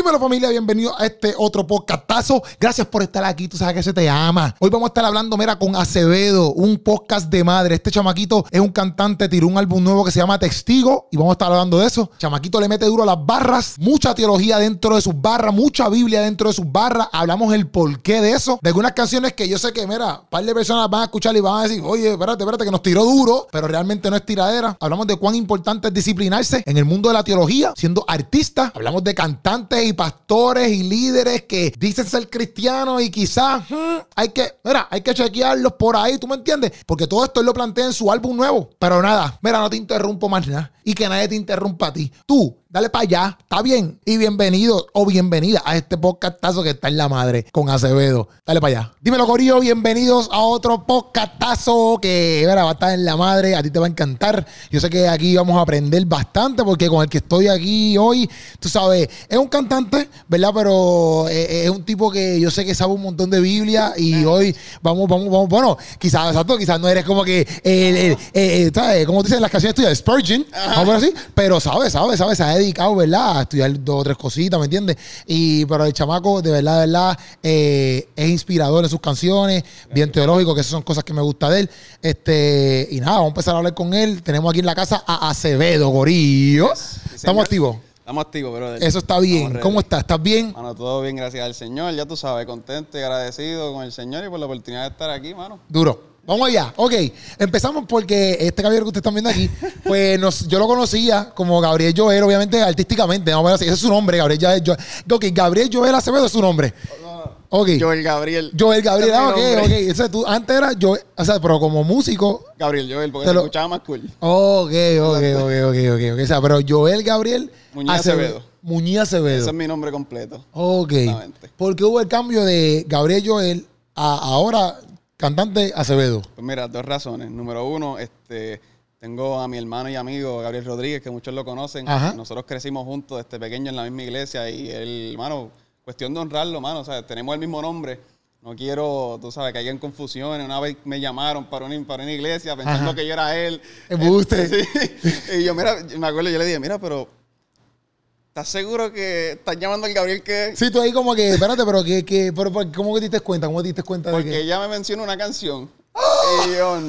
Dímelo familia, bienvenido a este otro podcastazo. Gracias por estar aquí, tú sabes que se te ama. Hoy vamos a estar hablando, mira, con Acevedo, un podcast de madre. Este chamaquito es un cantante, tiró un álbum nuevo que se llama Testigo y vamos a estar hablando de eso. Chamaquito le mete duro las barras, mucha teología dentro de sus barras, mucha Biblia dentro de sus barras. Hablamos el porqué de eso, de algunas canciones que yo sé que, mira, un par de personas van a escuchar y van a decir, oye, espérate, espérate, que nos tiró duro, pero realmente no es tiradera. Hablamos de cuán importante es disciplinarse en el mundo de la teología, siendo artista. Hablamos de cantantes y pastores y líderes que dicen ser cristianos y quizás hmm, hay que, mira, hay que chequearlos por ahí, ¿tú me entiendes? Porque todo esto él lo plantea en su álbum nuevo. Pero nada, mira, no te interrumpo más nada y que nadie te interrumpa a ti. Tú, dale para allá, está bien. Y bienvenido o bienvenida a este podcastazo que está en la madre con Acevedo. Dale para allá. Dímelo, Corillo, bienvenidos a otro podcastazo que mira, va a estar en la madre. A ti te va a encantar. Yo sé que aquí vamos a aprender bastante porque con el que estoy aquí hoy, tú sabes, es un cantante, ¿verdad? Pero eh, es un tipo que yo sé que sabe un montón de Biblia y hoy vamos, vamos, vamos. Bueno, quizás, exacto, quizás no eres como que, el, el, el, ¿sabes? Como dicen las canciones tuyas, Spurgeon, vamos a ver así, pero sabes, sabes, sabes, ha dedicado, ¿verdad? A estudiar dos o tres cositas, ¿me entiendes? Y, pero el chamaco, de verdad, de verdad, eh, es inspirador en sus canciones, bien teológico, que esas son cosas que me gusta de él. Este, y nada, vamos a empezar a hablar con él. Tenemos aquí en la casa a Acevedo, Gorillo. Estamos activos. Estamos activos, brother. Eso está bien. ¿Cómo estás? ¿Estás bien? Mano, todo bien, gracias al Señor. Ya tú sabes, contento y agradecido con el Señor y por la oportunidad de estar aquí, mano. Duro. Vamos allá. Ok, empezamos porque este caballero que ustedes están viendo aquí, pues nos- yo lo conocía como Gabriel Joel, obviamente artísticamente. Vamos a ver así. Ese es su nombre, Gabriel Joel. Ok, Gabriel Joel Acevedo es su nombre. Ok. Joel Gabriel. Joel Gabriel, ah, ok, ok. Ese, tú, antes era Joel, o sea, pero como músico. Gabriel Joel, porque Te se lo- escuchaba más cool. Ok, ok, ok, ok, ok. ok. O sea, pero Joel Gabriel Muñiz Acevedo. Muñiz Acevedo. Ese es mi nombre completo. Ok. Exactamente. ¿Por qué hubo el cambio de Gabriel Joel a ahora cantante Acevedo? Pues mira, dos razones. Número uno, este, tengo a mi hermano y amigo Gabriel Rodríguez, que muchos lo conocen. Ajá. Nosotros crecimos juntos desde pequeño en la misma iglesia y él, hermano, cuestión de honrarlo, mano. O sea, tenemos el mismo nombre. No quiero, tú sabes, que hayan confusiones. Una vez me llamaron para una, para una iglesia pensando Ajá. que yo era él. Embuste. Sí. Y yo, mira, me acuerdo, yo le dije, mira, pero ¿estás seguro que estás llamando al Gabriel que...? Sí, tú ahí como que, espérate, pero que, que pero, ¿cómo que te diste cuenta? ¿Cómo te diste cuenta de Porque que? ella me menciona una canción. Y yo,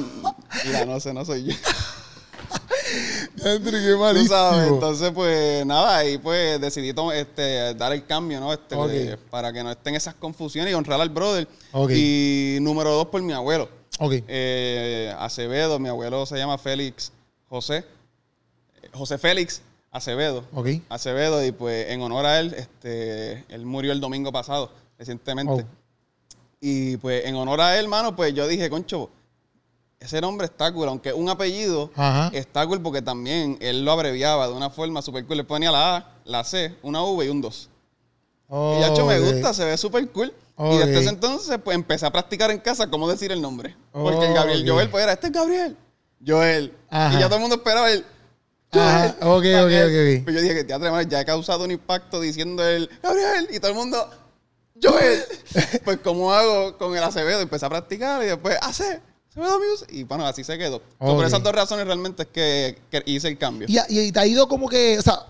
mira, no sé, no soy yo. Andrew, qué Tú malísimo. sabes, entonces pues nada, ahí pues decidí este, dar el cambio, ¿no? Este, de- para que no estén esas confusiones y honrar al brother. Y número dos por mi abuelo. Ok. Eh, Acevedo, mi abuelo se llama Félix José. José Félix Acevedo. Ok. Acevedo, y pues en honor a él, este, él murió el domingo pasado, recientemente. Oh. Y pues en honor a él, hermano, pues yo dije, concho, ese nombre está cool, aunque un apellido Ajá. está cool porque también él lo abreviaba de una forma súper cool. Le ponía la A, la C, una V y un 2. Y de hecho me gusta, se ve súper cool. Y desde ese entonces, pues empecé a practicar en casa cómo decir el nombre. Porque el Gabriel. Joel, pues era, este es Gabriel. Joel. Ajá. Y ya todo el mundo esperaba el. Ajá, ok, ok, ok. Pues yo dije que teatro ya he causado un impacto diciendo el Gabriel. Y todo el mundo, Joel. pues, ¿cómo hago con el Acevedo? Empecé a practicar y después, hace. Acevedo Music. Y bueno, así se quedó. So, Ok. por esas dos razones realmente es que, que hice el cambio. Y, y te ha ido como que, o sea,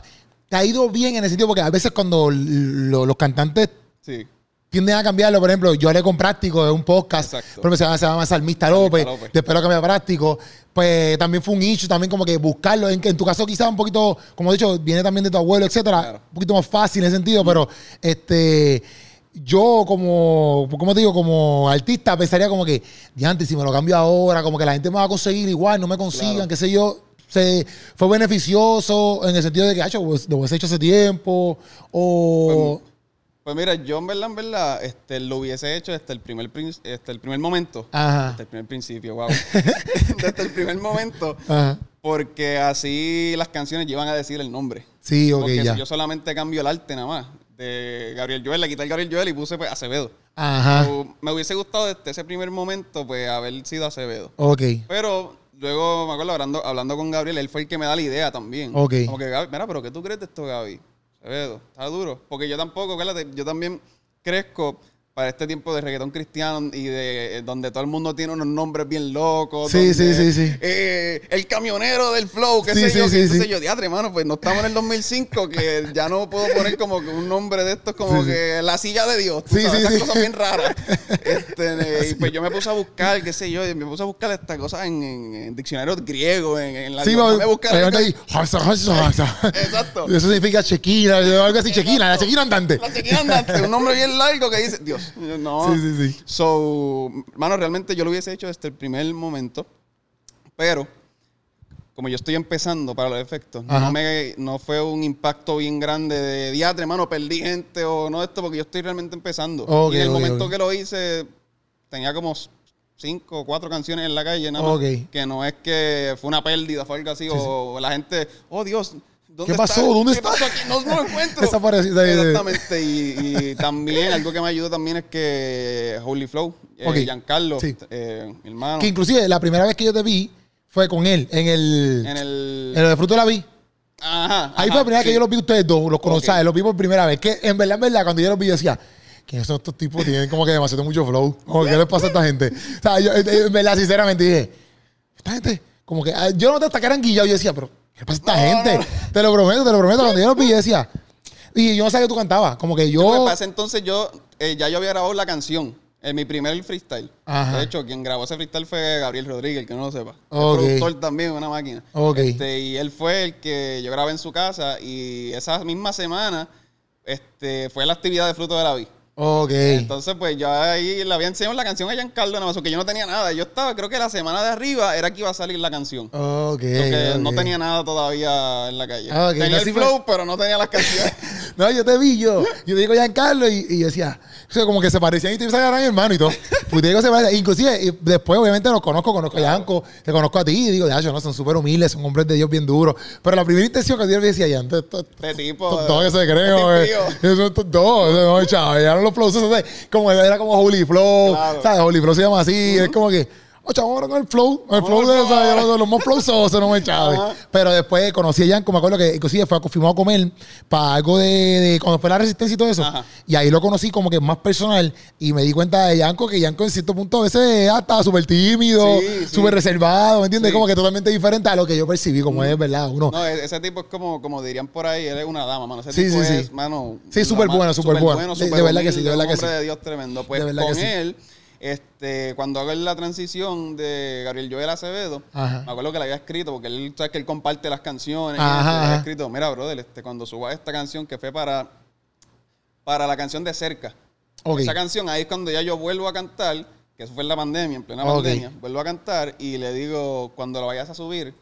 te ha ido bien en el sentido porque a veces cuando lo- los cantantes Sí. Tienden a cambiarlo. Por ejemplo, yo hablé con Práctico de un podcast. Ejemplo, se llama, se llama Salmista López. López. Después lo cambié a Práctico. Pues también fue un issue, también como que buscarlo. En, en tu caso quizás un poquito, como he dicho, viene también de tu abuelo, etcétera. Claro. Un poquito más fácil en ese sentido, pero este... Yo como, como te digo, como artista pensaría como que, diante, si me lo cambio ahora, como que la gente me va a conseguir igual, no me consigan, Claro. qué sé yo. Se, fue beneficioso en el sentido de que, hacho, pues, lo hubiese hecho hace tiempo, o... Pues mira, yo en verdad, en verdad, este, lo hubiese hecho desde el primer, este, el primer momento. Ajá. Desde el primer principio, wow. desde el primer momento. Ajá. Porque así las canciones llevan a decir el nombre. Sí, ok, Porque ya. si yo solamente cambio el arte nada más de Gabriel Joel, le quité el Gabriel Joel y puse pues Acevedo. Ajá. O me hubiese gustado desde ese primer momento pues haber sido Acevedo. Ok. Pero luego me acuerdo hablando, hablando con Gabriel, él fue el que me da la idea también. Ok. Como que, mira, pero ¿qué tú crees de esto, Gaby? Está duro. Porque yo tampoco, acuérdate, yo también crezco para este tiempo de reggaetón cristiano y de eh, donde todo el mundo tiene unos nombres bien locos. Sí, donde, sí, sí, sí. eh, el camionero del flow, qué Sí, sé sí, yo. sí, entonces yo, diatre, hermano, pues no estamos en el 2005 que ya no puedo poner como que un nombre de estos como que la silla de Dios. tú Sí, sabes, sí, esas sí. cosas bien raras. Este, y pues yo me puse a buscar, qué sé yo, y me puse a buscar estas cosas en, en, en diccionarios griegos, en, en la Sí, no me buscar ahí. Exacto. Eso significa chequina, algo así, chequina, la chequina andante. La chequina andante, un nombre bien largo que dice, Dios, no. Sí, sí, sí. So, mano, realmente yo lo hubiese hecho desde el primer momento, pero como yo estoy empezando para los efectos, Ajá. no, me, no fue un impacto bien grande de diatre, mano, perdí gente o no esto, porque yo estoy realmente empezando. Ok, y en el ok, momento ok. que lo hice, tenía como cinco o cuatro canciones en la calle, nada más. Que no es que fue una pérdida, fue algo así, o la gente, oh Dios, ¿dónde ¿Qué pasó? está? ¿Dónde ¿Qué está? pasó aquí? No, no lo encuentro. Desapareció. Exactamente. Y, y también algo que me ayudó también es que Holy Flow, eh, Ok. Giancarlo, Sí. eh, mi hermano, Que inclusive la primera vez que yo te vi fue con él en el, en el... en el de Fruto de la Vi. Ajá. Ahí ajá, fue la primera vez sí. que yo los vi ustedes dos, los conocí, Ok. ¿sabes? los vi por primera vez. Que en verdad, en verdad, cuando yo los vi, yo decía, ¿quiénes son estos tipos? Tienen como que demasiado mucho flow. Como, ¿Qué les pasa a esta gente? O sea, yo, en verdad, sinceramente, dije, esta gente, como que, ah, yo no te hasta que eran guillados, yo decía, pero, ¿qué pasa esta No, gente? no, no. Te lo prometo, te lo prometo. Cuando yo vi, yo decía, y yo no sabía que tú cantabas. Como que yo. para ese entonces yo, eh, ya yo había grabado la canción. En mi primer freestyle. Ajá. De hecho, quien grabó ese freestyle fue Gabriel Rodríguez, que no lo sepa. Ok. El productor también, una máquina. Ok. Este, y él fue el que yo grabé en su casa y esa misma semana este, fue la actividad de Fruto de la Vida. Ok. Entonces, pues yo ahí le había enseñado la canción a Giancarlo, nada más, porque yo no tenía nada. Yo estaba, creo que la semana de arriba era que iba a salir la canción. Ok. Porque no tenía nada todavía en la calle. Ah, ok, tenía no, el flow, pero no tenía las canciones. No, yo te vi, yo. Yo te digo Giancarlo y, y yo decía, o sea, como que se parecían y te a mi hermano y todo. Pues digo, se parecían. Inclusive, y después, obviamente, los conozco, conozco a Yanko, te conozco a ti y digo, ya, yo no, son súper humildes, son hombres de Dios bien duros. Pero la primera intención que yo le decía, ya, esto, esto, Este tipo. todo que se este güey. tío. Eso, esto- todo, eso, no, chaval, ya los flows, como era como Holy Flow. ¿sabes? Holy Flow se llama así, es como que, chaval, ahora con el flow, el flow de, los, los más flowzosos, no me chaves. Ajá. Pero después conocí a Yanko, me acuerdo que inclusive fue confirmado a comer para algo de, de- cuando fue la resistencia y todo eso. Ajá. Y ahí lo conocí como que más personal y me di cuenta de Yanko que Yanko en cierto punto a veces estaba súper tímido, Sí, sí. súper reservado, ¿me entiendes? Sí. Como que totalmente diferente a lo que yo percibí, como es verdad, uno. No, e- ese tipo es como, como dirían por ahí, él es una dama, mano. Ese Sí, tipo sí, es, sí. mano. Sí, súper bueno, súper bueno. De- verdad que sí, de verdad que sí. de Dios tremendo. Pues De verdad que con sí. Este, cuando hago la transición de Gabriel Joel Acevedo, Ajá. me acuerdo que le había escrito, porque él, sabes que él comparte las canciones. y le había escrito, mira, brother, este, cuando suba esta canción que fue para, para la canción de Cerca. Esa canción ahí es cuando ya yo vuelvo a cantar, que eso fue en la pandemia, en plena pandemia, vuelvo a cantar y le digo, cuando lo vayas a subir,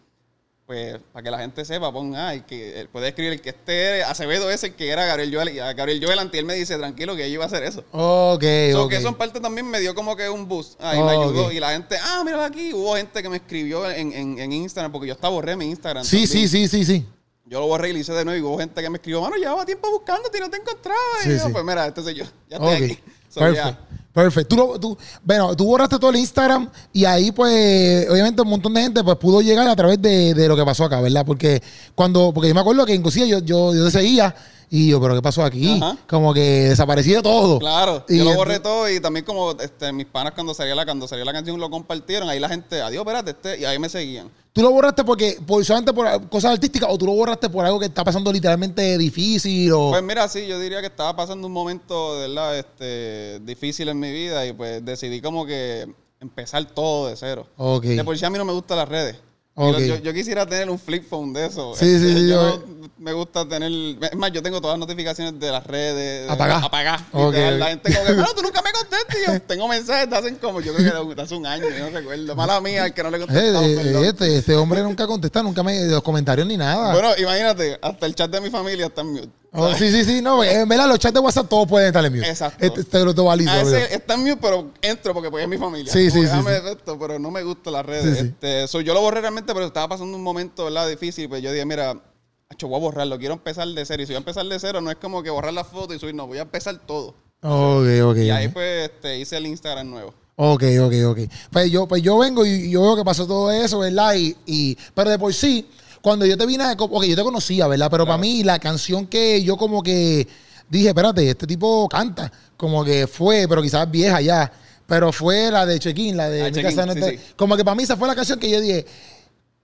pues para que la gente sepa, pon, ah, el que, él puede escribir el que este Acevedo es el que era Gabriel Joel, y a Gabriel Joel antes él me dice, tranquilo, que yo iba a hacer eso. Ok, So, ok. que eso en parte también me dio como que un boost. Ahí Oh, me ayudó. Y la gente, ah, mira aquí. Hubo gente que me escribió en, en, en Instagram, porque yo hasta borré mi Instagram. Sí, sí, también. sí, sí, sí. Yo lo borré y lo hice de nuevo. Y hubo gente que me escribió, mano, llevaba tiempo buscándote y no te encontraba. Sí, y yo, sí. pues mira, soy yo. Ya estoy Ok. aquí. So, Perfecto. ya. Perfecto. Tú, tú, bueno, tú borraste todo el Instagram y ahí, pues, obviamente un montón de gente pues pudo llegar a través de, de lo que pasó acá, ¿verdad? Porque cuando, porque yo me acuerdo que inclusive yo, yo, yo te seguía y yo, pero ¿qué pasó aquí? Ajá. Como que desapareció todo. Claro, Y yo lo borré todo y también como este, mis panas cuando salía la cuando salía la canción lo compartieron, ahí la gente, adiós, espérate, este, y ahí me seguían. ¿Tú lo borraste porque, por, solamente por cosas artísticas o tú lo borraste por algo que está pasando literalmente difícil o... Pues mira, sí, yo diría que estaba pasando un momento, de verdad, este, difícil en mi vida y pues decidí como que empezar todo de cero. ok. De por sí a mí no me gustan las redes. Yo, yo- yo quisiera tener un flip phone de eso. Sí, sí, sí, Yo me gusta tener. Es más, yo tengo todas las notificaciones de las redes. Apagá. Apagadas. Ok, Literal, La gente como que, no, tú nunca me contestas. Y yo tengo mensajes de hacen como, yo creo que de hace un año, yo no recuerdo. Mala mía, el que no le he Eh, eh, este, este hombre nunca contesta, nunca me los comentarios ni nada. Bueno, imagínate, hasta el chat de mi familia está en mute. Oh, sí, sí, sí, no, en verdad los chats de WhatsApp todos pueden estar en mute. Exacto. Este, este lo tengo válido. A mira. ese está en mute, pero entro porque pues es mi familia. Sí, sí, sí, sí. esto, pero no me gustan las redes. Sí. Este, so, yo lo borré realmente, pero estaba pasando un momento, ¿verdad? Difícil. Pues yo dije, mira, acho, voy a borrarlo. Quiero empezar de cero. Y si voy a empezar de cero, no es como que borrar la foto y subir, no. Voy a empezar todo. Ok, ok. Y ahí pues este, hice el Instagram nuevo. Ok, ok, ok. Pues yo, pues yo vengo y yo veo que pasó todo eso, ¿verdad? Y, y, pero de por sí, cuando yo te vine, a- ok, yo te conocía, ¿verdad? Pero para mí la canción que yo como que dije, espérate, este tipo canta. Como que fue, pero quizás vieja ya. Pero fue la de Check-in, la de Ah, Mi casa no sí, sí. Como que para mí esa fue la canción que yo dije,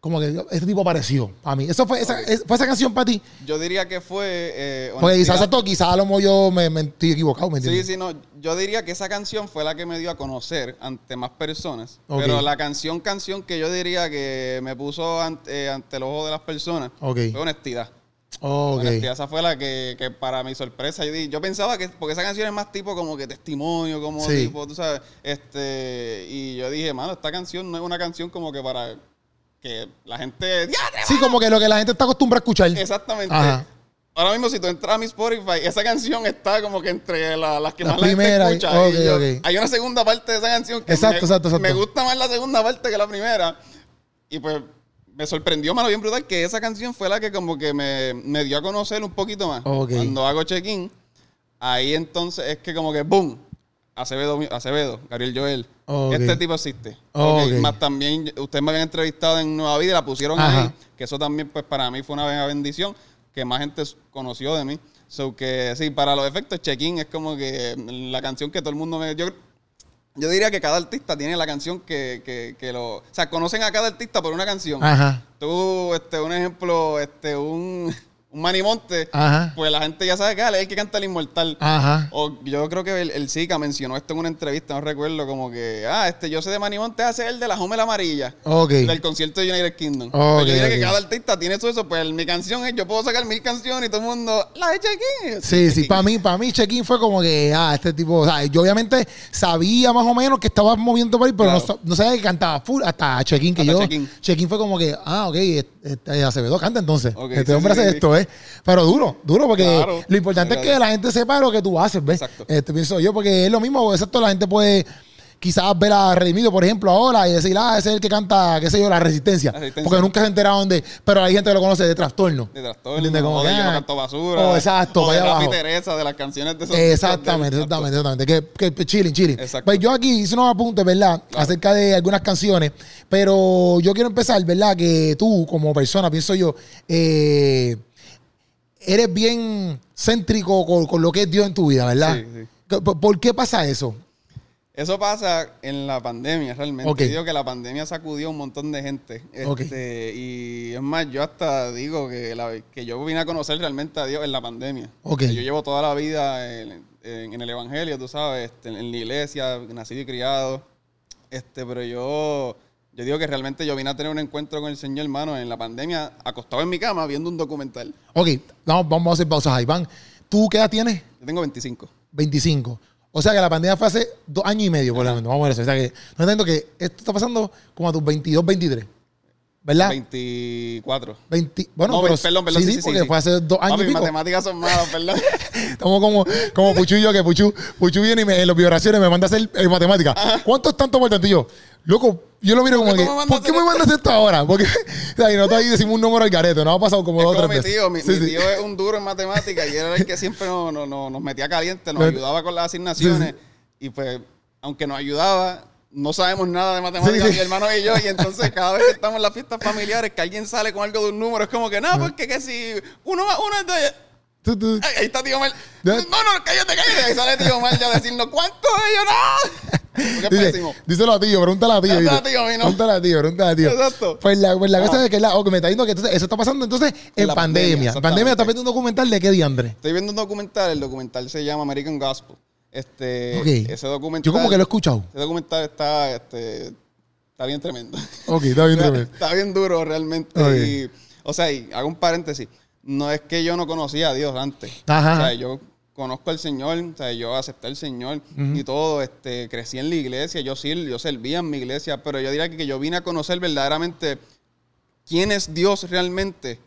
como que este tipo apareció para mí. Eso fue, esa, es- fue esa canción para ti. Yo diría que fue. eh, Porque quizás honestidad. esto, quizás a lo mejor yo me, me estoy equivocado, ¿me Sí, entiendes? sí, no. Yo diría que esa canción fue la que me dio a conocer ante más personas. Ok. Pero la canción, canción que yo diría que me puso ante, eh, ante el ojo de las personas Ok. fue honestidad. Ok. Honestidad, esa fue la que, que para mi sorpresa yo, di- yo pensaba que, porque esa canción es más tipo como que testimonio, como Sí. tipo, tú sabes, este, y yo dije, mano, esta canción no es una canción como que para que la gente, ¡Diatre, Sí, como que lo que la gente está acostumbrada a escuchar. Exactamente. Ajá. Ahora mismo, si tú entras a mi Spotify, esa canción está como que entre la- las que La más la primera, gente escucha. ok, Y yo- ok. Hay una segunda parte de esa canción que Exacto, me, exacto, exacto. me gusta más la segunda parte que la primera. Y pues me sorprendió, mano, bien brutal, que esa canción fue la que como que me, me dio a conocer un poquito más. Ok. Cuando hago check-in, ahí entonces es que como que ¡boom! Acevedo, Acevedo, Gabriel Joel. Este tipo existe. Ok. Ok, Más también, ustedes me habían entrevistado en Nueva Vida y la pusieron Ajá. ahí. Que eso también, pues, para mí fue una bendición. Que más gente conoció de mí. So que, sí, para los efectos, check-in es como que la canción que todo el mundo me... Yo, yo diría que cada artista tiene la canción que, que, que lo... O sea, conocen a cada artista por una canción. Ajá. Tú, este, un ejemplo, este, un, un Manimonte, Ajá. pues la gente ya sabe que ah, él es el que canta el inmortal. Ajá. O yo creo que el, el Zika mencionó esto en una entrevista, no recuerdo, como que, ah, este, yo sé de Manimonte hace el de la Homela Amarilla. Ok. Del concierto de United Kingdom. Ok, Pues yo diría que cada artista tiene todo eso. Pues mi canción es, yo puedo sacar mil canciones y todo el mundo, la de Check-in. Sí, sí, para mí, para mí Check-in fue como que, ah, este tipo, o sea, yo obviamente sabía más o menos que estaba moviendo por ahí, pero no, Claro. sa- no sabía que cantaba full hasta Check-in, que Hasta yo, Check-in. Check-in fue como que, ah, ok, este, Acevedo canta entonces, este sí, hombre sí, hace sí. esto, ¿eh? Pero duro, duro, porque Claro. lo importante es que la gente sepa lo que tú haces, ¿ves? Exacto. Este, pienso yo, porque es lo mismo, exacto, la gente puede quizás ver a Redimido, por ejemplo, ahora y decir, ah, ese es el que canta, qué sé yo, la resistencia. La Resistencia. Porque nunca se enteraron de, pero hay gente que lo conoce de trastorno. De trastorno, ¿Entiendes? Como o de que, yo no ah, canto basura. oh, exacto, o de vaya Rafi abajo. Teresa, de las canciones de esos Exactamente, de- exactamente, exactamente. Que, que chilling, chilling. Exacto. Pues yo aquí hice unos apuntes, ¿verdad? Acerca de algunas canciones. Pero yo quiero empezar, ¿verdad? Que tú, como persona, pienso yo, eh, eres bien céntrico con, con lo que es Dios en tu vida, ¿verdad? Sí, sí. ¿Por, por qué pasa eso? Eso pasa en la pandemia, realmente. Ok. Digo que la pandemia sacudió a un montón de gente. Este, Y es más, yo hasta digo que, la- que yo vine a conocer realmente a Dios en la pandemia. Ok. Que Yo llevo toda la vida en, en- en el Evangelio, tú sabes, este, en la iglesia, nacido y criado. Este, pero yo, yo digo que realmente yo vine a tener un encuentro con el Señor, hermano, en la pandemia, acostado en mi cama viendo un documental. Ok, vamos, vamos a hacer pausas ahí. Iván, ¿tú qué edad tienes? Yo tengo 25. 25. O sea que la pandemia fue hace dos años y medio, por lo menos. Vamos a ver eso. O sea que no entiendo que esto está pasando como a tus 22, 23. ¿Verdad? 24. 20, bueno, No, pero perdón, perdón, sí, sí, sí, porque sí. fue hace dos años Papi, y pico. matemáticas son malas, perdón. Estamos como, como Puchu y yo, que Puchu, Puchu viene y me, en las vibraciones me manda a hacer eh, matemática. ¿Cuánto es tanto por tanto? Y yo, loco, yo lo miro como ¿Por qué que, ¿por qué me mandas esto ahora? Porque, o sea, y nosotros ahí decimos un número al garete, nos ha pasado como dos o tres mi veces. tío, mi, Sí, mi sí. tío es un duro en matemáticas y era el que siempre nos, nos- nos- nos metía caliente, nos ayudaba con las asignaciones y pues, aunque nos ayudaba, no sabemos nada de matemáticas, Sí, sí. mi hermano y yo, y entonces cada vez que estamos en las fiestas familiares, que alguien sale con algo de un número, es como que, no, porque que si uno más uno es de... Ahí está tío Mal. No, no, cállate, cállate. Ahí sale tío Mal ya a decirnos, ¿cuánto? Yo no. Porque Dice, pésimo. díselo a tío, pregúntale a tío. Pregúntale a tío, a mí no. Pregúntale a tío, pregúntale a tío. Exacto. Pues la, pues la cosa Ah. es que la, ok, me está diciendo que entonces eso está pasando entonces en, la pandemia. pandemia, En pandemia está viendo un documental de qué diandre. Estoy viendo un documental, el documental se llama American Gospel. Este, ese documental. Yo como que lo he escuchado. Ese documental está, este, está bien tremendo. Ok, está bien, tremendo. está bien duro realmente. Y, o sea, y hago un paréntesis. No es que yo no conocía a Dios antes. Ajá. O sea, yo conozco al Señor, o sea, yo acepté al Señor y todo, este, crecí en la iglesia, yo sí, yo servía en mi iglesia, pero yo diría que, que yo vine a conocer verdaderamente quién es Dios realmente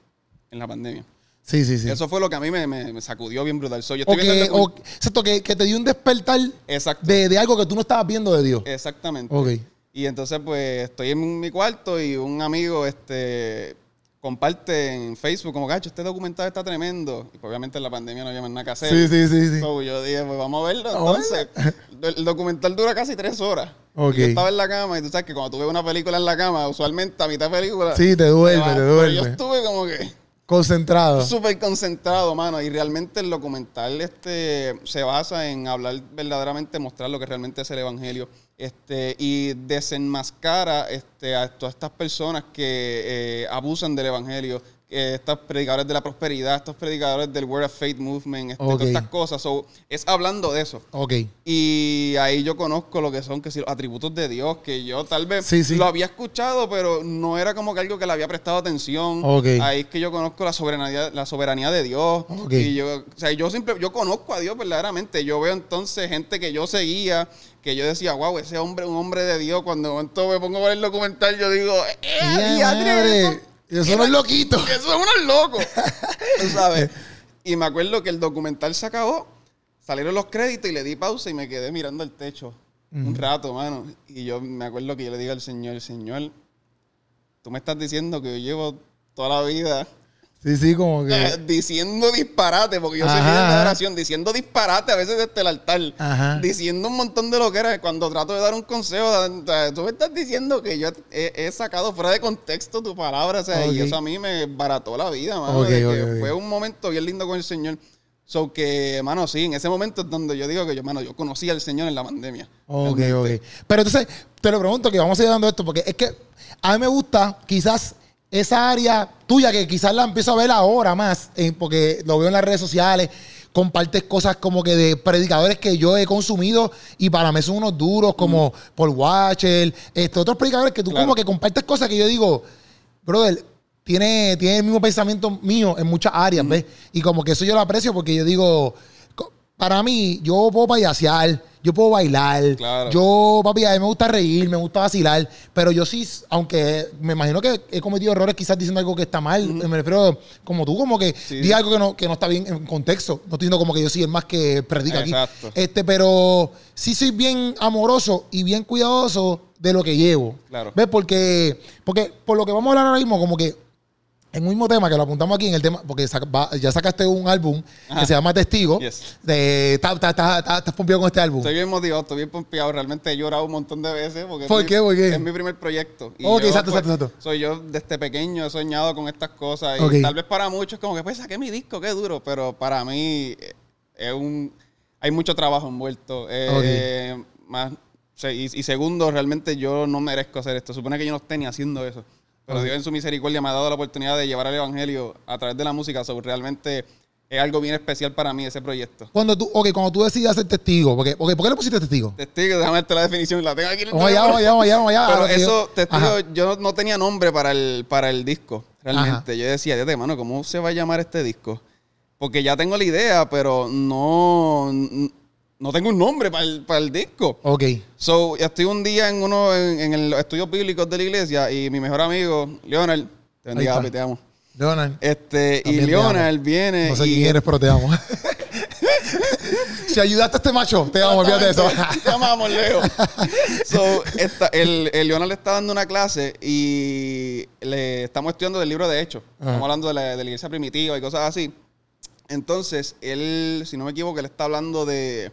en la pandemia. Sí, sí, sí. Eso fue lo que a mí me, me- me sacudió bien brutal. So, yo O viendo que, o, exacto, que, que te dio un despertar Exacto. de, de algo que tú no estabas viendo de Dios. Exactamente. Ok. Y entonces, pues, estoy en mi cuarto y un amigo este, comparte en Facebook como, gacho, este documental está tremendo. Y pues, obviamente en la pandemia no había más nada que hacer. Sí, sí, sí, sí. So, yo dije, pues vamos a verlo. Entonces, el- el documental dura casi tres horas. Ok. Y Yo estaba en la cama y tú sabes que cuando tú ves una película en la cama, usualmente a mitad de película... Sí, te duerme, va. te Pero duerme. yo estuve como que... Concentrado. Súper concentrado, mano. Y realmente el documental este, se basa en hablar verdaderamente, mostrar lo que realmente es el Evangelio. Este, y desenmascara este, a todas estas personas que eh, abusan del Evangelio, eh, estos predicadores de la prosperidad, estos predicadores del Word of Faith Movement, este, todas estas cosas. So, es hablando de eso. Ok. Y ahí yo conozco lo que son que si, los atributos de Dios, que yo tal vez Sí, sí. lo había escuchado, pero no era como que algo que le había prestado atención. Ahí es que yo conozco la soberanía, la soberanía de Dios. Y yo, o sea, yo simple, yo conozco a Dios verdaderamente. Yo veo entonces gente que yo seguía, que yo decía, wow, ese hombre es un hombre de Dios. Cuando de momento me pongo a ver el documental, yo digo, ¡eh, madre! Eso- Y eso no es loquito. Eso es unos locos. Tú sabes. Y me acuerdo que el documental se acabó, salieron los créditos y le di pausa y me quedé mirando el techo un rato, mano. Y yo me acuerdo que yo le digo al Señor, Señor, tú me estás diciendo que yo llevo toda la vida Sí, sí, como que. eh, diciendo disparate, porque yo soy líder de oración, diciendo disparate a veces desde el altar, Ajá. diciendo un montón de lo que era. Cuando trato de dar un consejo, tú me estás diciendo que yo he, he sacado fuera de contexto tu palabra, o sea, y Ok. eso a mí me barató la vida, mano. Ok, de que ok, ok. Fue un momento bien lindo con el Señor. So que, mano, sí, en ese momento es donde yo digo que yo, mano, yo conocí al Señor en la pandemia. Ok, ok. Pero entonces, te lo pregunto que vamos a ir dando esto, porque es que a mí me gusta quizás esa área tuya, que quizás la empiezo a ver ahora más, eh, porque lo veo en las redes sociales, compartes cosas como que de predicadores que yo he consumido y para mí son unos duros, como Paul Watcher, este, otros predicadores que tú Claro. como que compartes cosas que yo digo, brother, tiene, tiene el mismo pensamiento mío en muchas áreas, ¿ves? Y como que eso yo lo aprecio porque yo digo, para mí, yo puedo payasear, yo puedo bailar, Claro. yo, papi, a mí me gusta reír, me gusta vacilar, pero yo sí, aunque me imagino que he cometido errores quizás diciendo algo que está mal, me refiero como tú, como que Sí. di algo que no, que no está bien en contexto, no estoy diciendo como que yo soy el más que predica aquí, este, pero sí soy bien amoroso y bien cuidadoso de lo que llevo, Claro. ¿ves? Porque, porque por lo que vamos a hablar ahora mismo, como que en un mismo tema que lo apuntamos aquí en el tema, porque saca- va- ya sacaste un álbum Ajá. que se llama Testigo. Yes. De, ¿Estás está, está, está- estás pompeado con este álbum? Estoy bien motivado, estoy bien pompeado. Realmente he llorado un montón de veces. Porque es ¿Por mi- qué? ¿Por qué? Es mi primer proyecto. Y Ok, yo, exacto, pues, exacto, exacto. Soy yo desde pequeño, he soñado con estas cosas. Y tal vez para muchos es como que, pues saqué mi disco, qué duro. Pero para mí eh, es un... Hay mucho trabajo envuelto. Eh, más, y, y segundo, realmente yo no merezco hacer esto. Supone que yo no esté ni haciendo eso. Pero. Dios en su misericordia me ha dado la oportunidad de llevar el evangelio a través de la música. So, realmente es algo bien especial para mí ese proyecto. Cuando tú, ok, cuando tú decides ser testigo, porque, ok, ¿por qué le pusiste testigo? Testigo, déjame darte la definición, la tengo aquí en el Vamos allá, teléfono. vamos allá, vamos allá, vamos allá. Pero eso, testigo, Ajá. yo no tenía nombre para el, para el disco, realmente. Ajá. Yo decía, Dios mano, ¿cómo se va a llamar este disco? Porque ya tengo la idea, pero no, no tengo un nombre para el, para el disco. Ok. So, estoy un día en uno, en, en los estudios bíblicos de la iglesia y mi mejor amigo, Leonard, te bendiga, papi, te amo. Leonard. Este, y También Leonard viene No sé y... quién eres, pero te amo. si ayudaste a este macho, te amo, olvídate de eso. Te amamos, Leo. So, esta- el, el Leonard le está dando una clase y le estamos estudiando del libro de Hechos. Estamos hablando de la, de la iglesia primitiva y cosas así. Entonces, él, si no me equivoco, él está hablando de,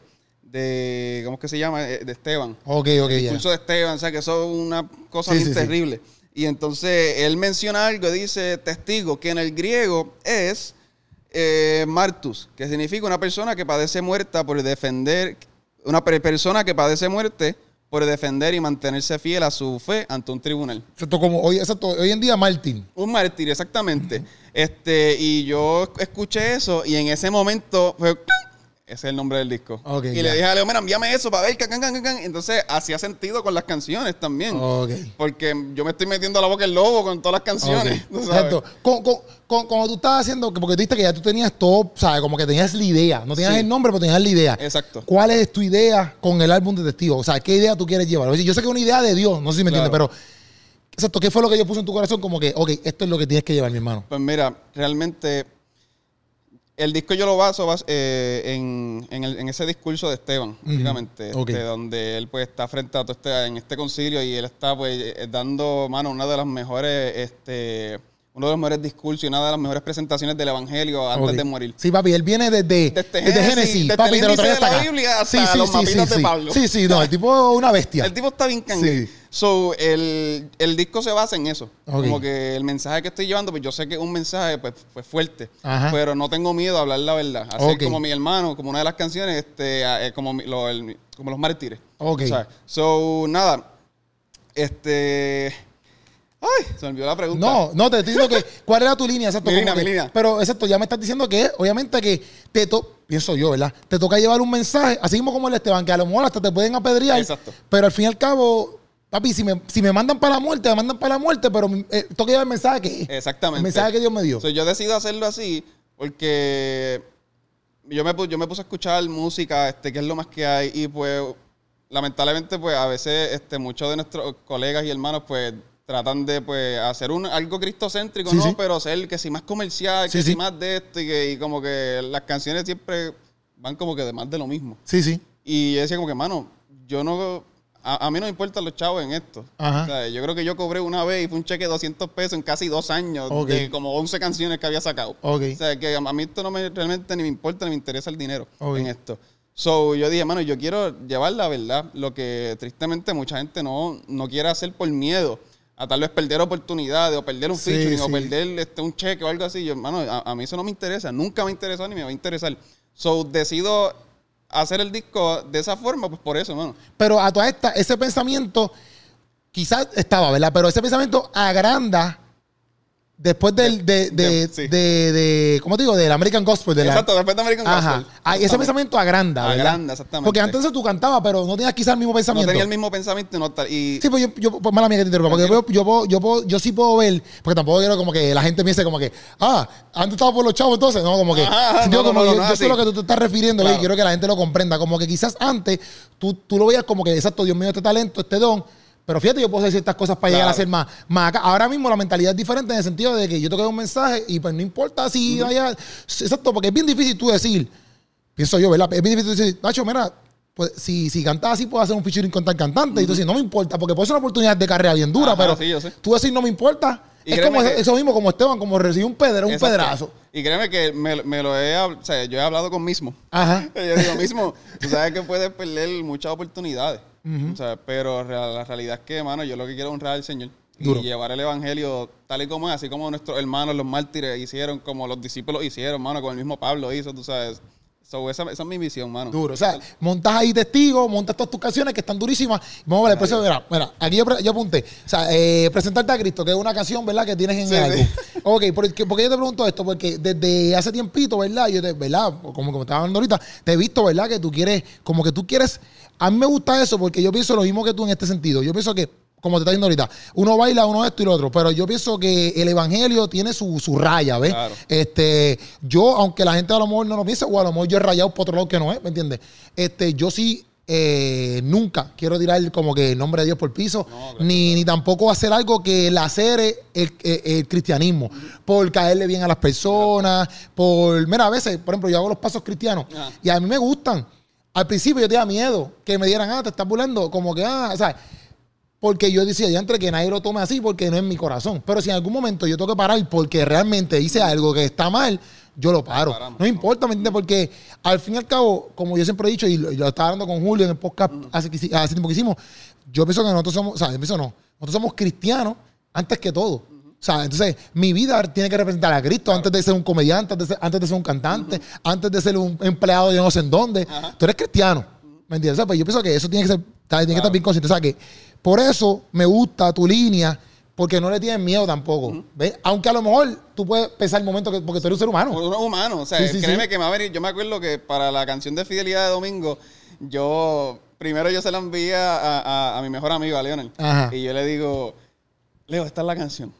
de ¿cómo es que se llama? Eh, De Esteban. ok, ok, El ya. discurso de Esteban, o sea, que eso es una cosa Sí, bien sí, sí. terrible. Y entonces él menciona algo, dice testigo, que en el griego es eh, martus, que significa una persona que padece muerta por defender, una per- persona que padece muerte por defender y mantenerse fiel a su fe ante un tribunal. Exacto, como hoy, exacto, hoy en día, Martín. Un mártir, exactamente. Este, y yo escuché eso y en ese momento fue. Ese es el nombre del disco. Y le dije a Leo, mira, envíame eso para ver. can, can, can, can". Entonces hacía sentido con las canciones también. Porque yo me estoy metiendo a la boca el lobo con todas las canciones. Ok. ¿tú sabes? Exacto. Con, con, con- cuando tú estabas haciendo, porque tú dijiste que ya tú tenías todo, ¿sabes? Como que tenías la idea. No tenías Sí. el nombre, pero tenías la idea. Exacto. ¿Cuál es tu idea con el álbum de Testigo? O sea, ¿qué idea tú quieres llevar? Yo sé que es una idea de Dios, no sé si me Claro. entiendes, pero. Exacto, ¿qué fue lo que yo puse en tu corazón? Como que, ok, esto es lo que tienes que llevar, mi hermano. Pues mira, realmente el disco yo lo baso bas- eh, en, en el- en ese discurso de Esteban, básicamente, este, donde él pues está frente a todo este, en este concilio y él está pues eh, dando, mano, una de las mejores, este, uno de los mejores discursos y una de las mejores presentaciones del Evangelio antes de morir. Sí, papi, él viene desde, Desde desde Génesis, desde papi, el te lo de la acá. Biblia hasta los mapitas de sí. Pablo. Sí, sí, no, el tipo es una bestia. El tipo está bien cangre. Sí. So, el, el disco se basa en eso. Como que el mensaje que estoy llevando, pues yo sé que es un mensaje pues, pues, fuerte. Ajá. Pero no tengo miedo a hablar la verdad. Hacer Ok. como mi hermano, como una de las canciones, este, eh, como, lo- el- como los mártires. Ok. ¿Sabes? So, nada. Este. Ay, se me olvidó la pregunta. No, no, te estoy diciendo que cuál era tu línea, exacto. Mi línea, que- mi línea. Pero exacto, ya me estás diciendo que obviamente que te to pienso yo, ¿verdad? Te toca llevar un mensaje, así mismo como el Esteban, que a lo mejor hasta te pueden apedrear. Exacto. Pero al fin y al cabo, papi, si me, si me mandan para la muerte, me mandan para la muerte, pero eh, toca llevar el mensaje que. Exactamente. El mensaje que Dios me dio. So, yo decido hacerlo así porque yo me, yo me puse a escuchar música, este, que es lo más que hay, y pues lamentablemente pues a veces este, muchos de nuestros colegas y hermanos pues tratan de pues hacer un, algo cristocéntrico, Sí, ¿no? sí. Pero ser que si más comercial, que sí. si más de esto, y, que, y como que las canciones siempre van como que de más de lo mismo. Sí, sí. Y yo decía como que, mano, yo no... A, a mí no me importan los chavos en esto. Ajá. O sea, yo creo que yo cobré una vez y fue un cheque de 200 pesos en casi dos años Ok. de como 11 canciones que había sacado. Ok. O sea, que a mí esto no me realmente ni me importa ni me interesa el dinero Ok. en esto. So, yo dije, mano, yo quiero llevar la verdad, lo que tristemente mucha gente no, no quiere hacer por miedo a tal vez perder oportunidades o perder un Sí, featuring o sí. perder este, un cheque o algo así. Yo, hermano, a, a mí eso no me interesa, nunca me ha interesado ni me va a interesar. So, decido hacer el disco de esa forma, pues por eso, hermano. Pero a toda esta, ese pensamiento quizás estaba, ¿verdad? Pero ese pensamiento agranda después del, de, de, De- sí. de, ¿cómo te digo? Del American Gospel. De la- Exacto, después de American Ajá. Gospel. Ah, ese pensamiento agranda, ¿verdad? Agranda, exactamente. Porque antes tú cantabas, pero no tenías quizás el mismo No pensamiento. tenía el mismo pensamiento no. Y Sí, pues yo, yo pues mala mía que te interrumpa, porque yo, yo, yo, yo sí puedo ver, porque tampoco quiero como que la gente piense como que, ah, antes estaba por los chavos entonces, no, como que, Ajá, no, no, como no, yo, no sé lo que tú te estás refiriendo, Claro. y quiero que la gente lo comprenda, como que quizás antes tú, tú lo veías como que, exacto, Dios mío, este talento, este don, pero fíjate, yo puedo hacer ciertas cosas para llegar a ser más, más acá. Ahora mismo la mentalidad es diferente en el sentido de que yo te un mensaje y pues no importa si exacto, porque es bien difícil tú decir, pienso yo, ¿verdad? Es bien difícil decir, Nacho, mira, pues, si, si cantas así, puedo hacer un featuring con tal cantante. Y tú dices, no me importa, porque puede ser una oportunidad de carrera bien dura, Ajá, pero sí, yo sé. tú decir, no me importa. Y es como que- eso mismo, como Esteban, como recibió un pedra, un Exacto. pedrazo. Y créeme que me, me lo he, o sea, yo he hablado con mismo. Ajá. Yo digo mismo, tú sabes que puedes perder muchas oportunidades. O sea, pero la realidad es que, hermano, yo lo que quiero es honrar al Señor. Duro. Y llevar el evangelio tal y como es, así como nuestros hermanos, los mártires, hicieron, como los discípulos hicieron, hermano, como el mismo Pablo hizo, tú sabes. So, esa, esa es mi visión, hermano. Duro. O sea, montas ahí testigos, montas todas tus canciones que están durísimas. Vamos a ver, eso, mira, mira, aquí yo, yo apunté. O sea, eh, presentarte a Cristo, que es una canción, ¿verdad? Que tienes en Sí, el sí. Ok, ¿por qué, por qué yo te pregunto esto? Porque desde hace tiempito, ¿verdad? Yo te, ¿verdad? Como, como estaba hablando ahorita, te he visto, ¿verdad? Que tú quieres, como que tú quieres. A mí me gusta eso porque yo pienso lo mismo que tú en este sentido. Yo pienso que, como te está diciendo ahorita, uno baila, uno esto y lo otro, pero yo pienso que el evangelio tiene su, su raya, ¿ves? Claro. Este, yo, aunque la gente a lo mejor no lo piense, o a lo mejor yo he rayado por otro lado que no es, ¿me entiendes? Este, yo sí eh, nunca quiero tirar como que el nombre de Dios por piso, No, claro, ni, ni tampoco hacer algo que lacere el, el- el cristianismo, por caerle bien a las personas, por, mira, a veces, por ejemplo, yo hago los pasos cristianos y a mí me gustan. Al principio yo tenía miedo que me dieran, ah, te estás burlando, como que, ah, o sea, porque yo decía, ya entre que nadie lo tome así porque no es mi corazón. Pero si en algún momento yo tengo que parar porque realmente hice algo que está mal, yo lo paro. Paramos, no importa, ¿me entiendes? Porque al fin y al cabo, como yo siempre he dicho, y lo, y lo estaba hablando con Julio en el podcast hace, que hici- hace tiempo que hicimos, yo pienso que nosotros somos, o sea, yo pienso no, nosotros somos cristianos antes que todo. O sea, entonces mi vida tiene que representar a Cristo antes de ser un comediante, antes de ser, antes de ser un cantante, antes de ser un empleado de no sé en dónde. Ajá. Tú eres cristiano. ¿Me entiendes? O sea, pues yo pienso que eso tiene que ser, tiene que estar bien consciente. O sea, que por eso me gusta tu línea, porque no le tienes miedo tampoco. ¿Ves? Aunque a lo mejor tú puedes pensar el momento que, porque tú eres un ser humano. Uno es humano, o sea, Sí, sí, créeme sí. que me va a venir. Yo me acuerdo que para la canción de Fidelidad de Domingo, yo primero yo se la envié a, a- a mi mejor amigo, a Leonel. Ajá. Y yo le digo, Leo, esta es la canción.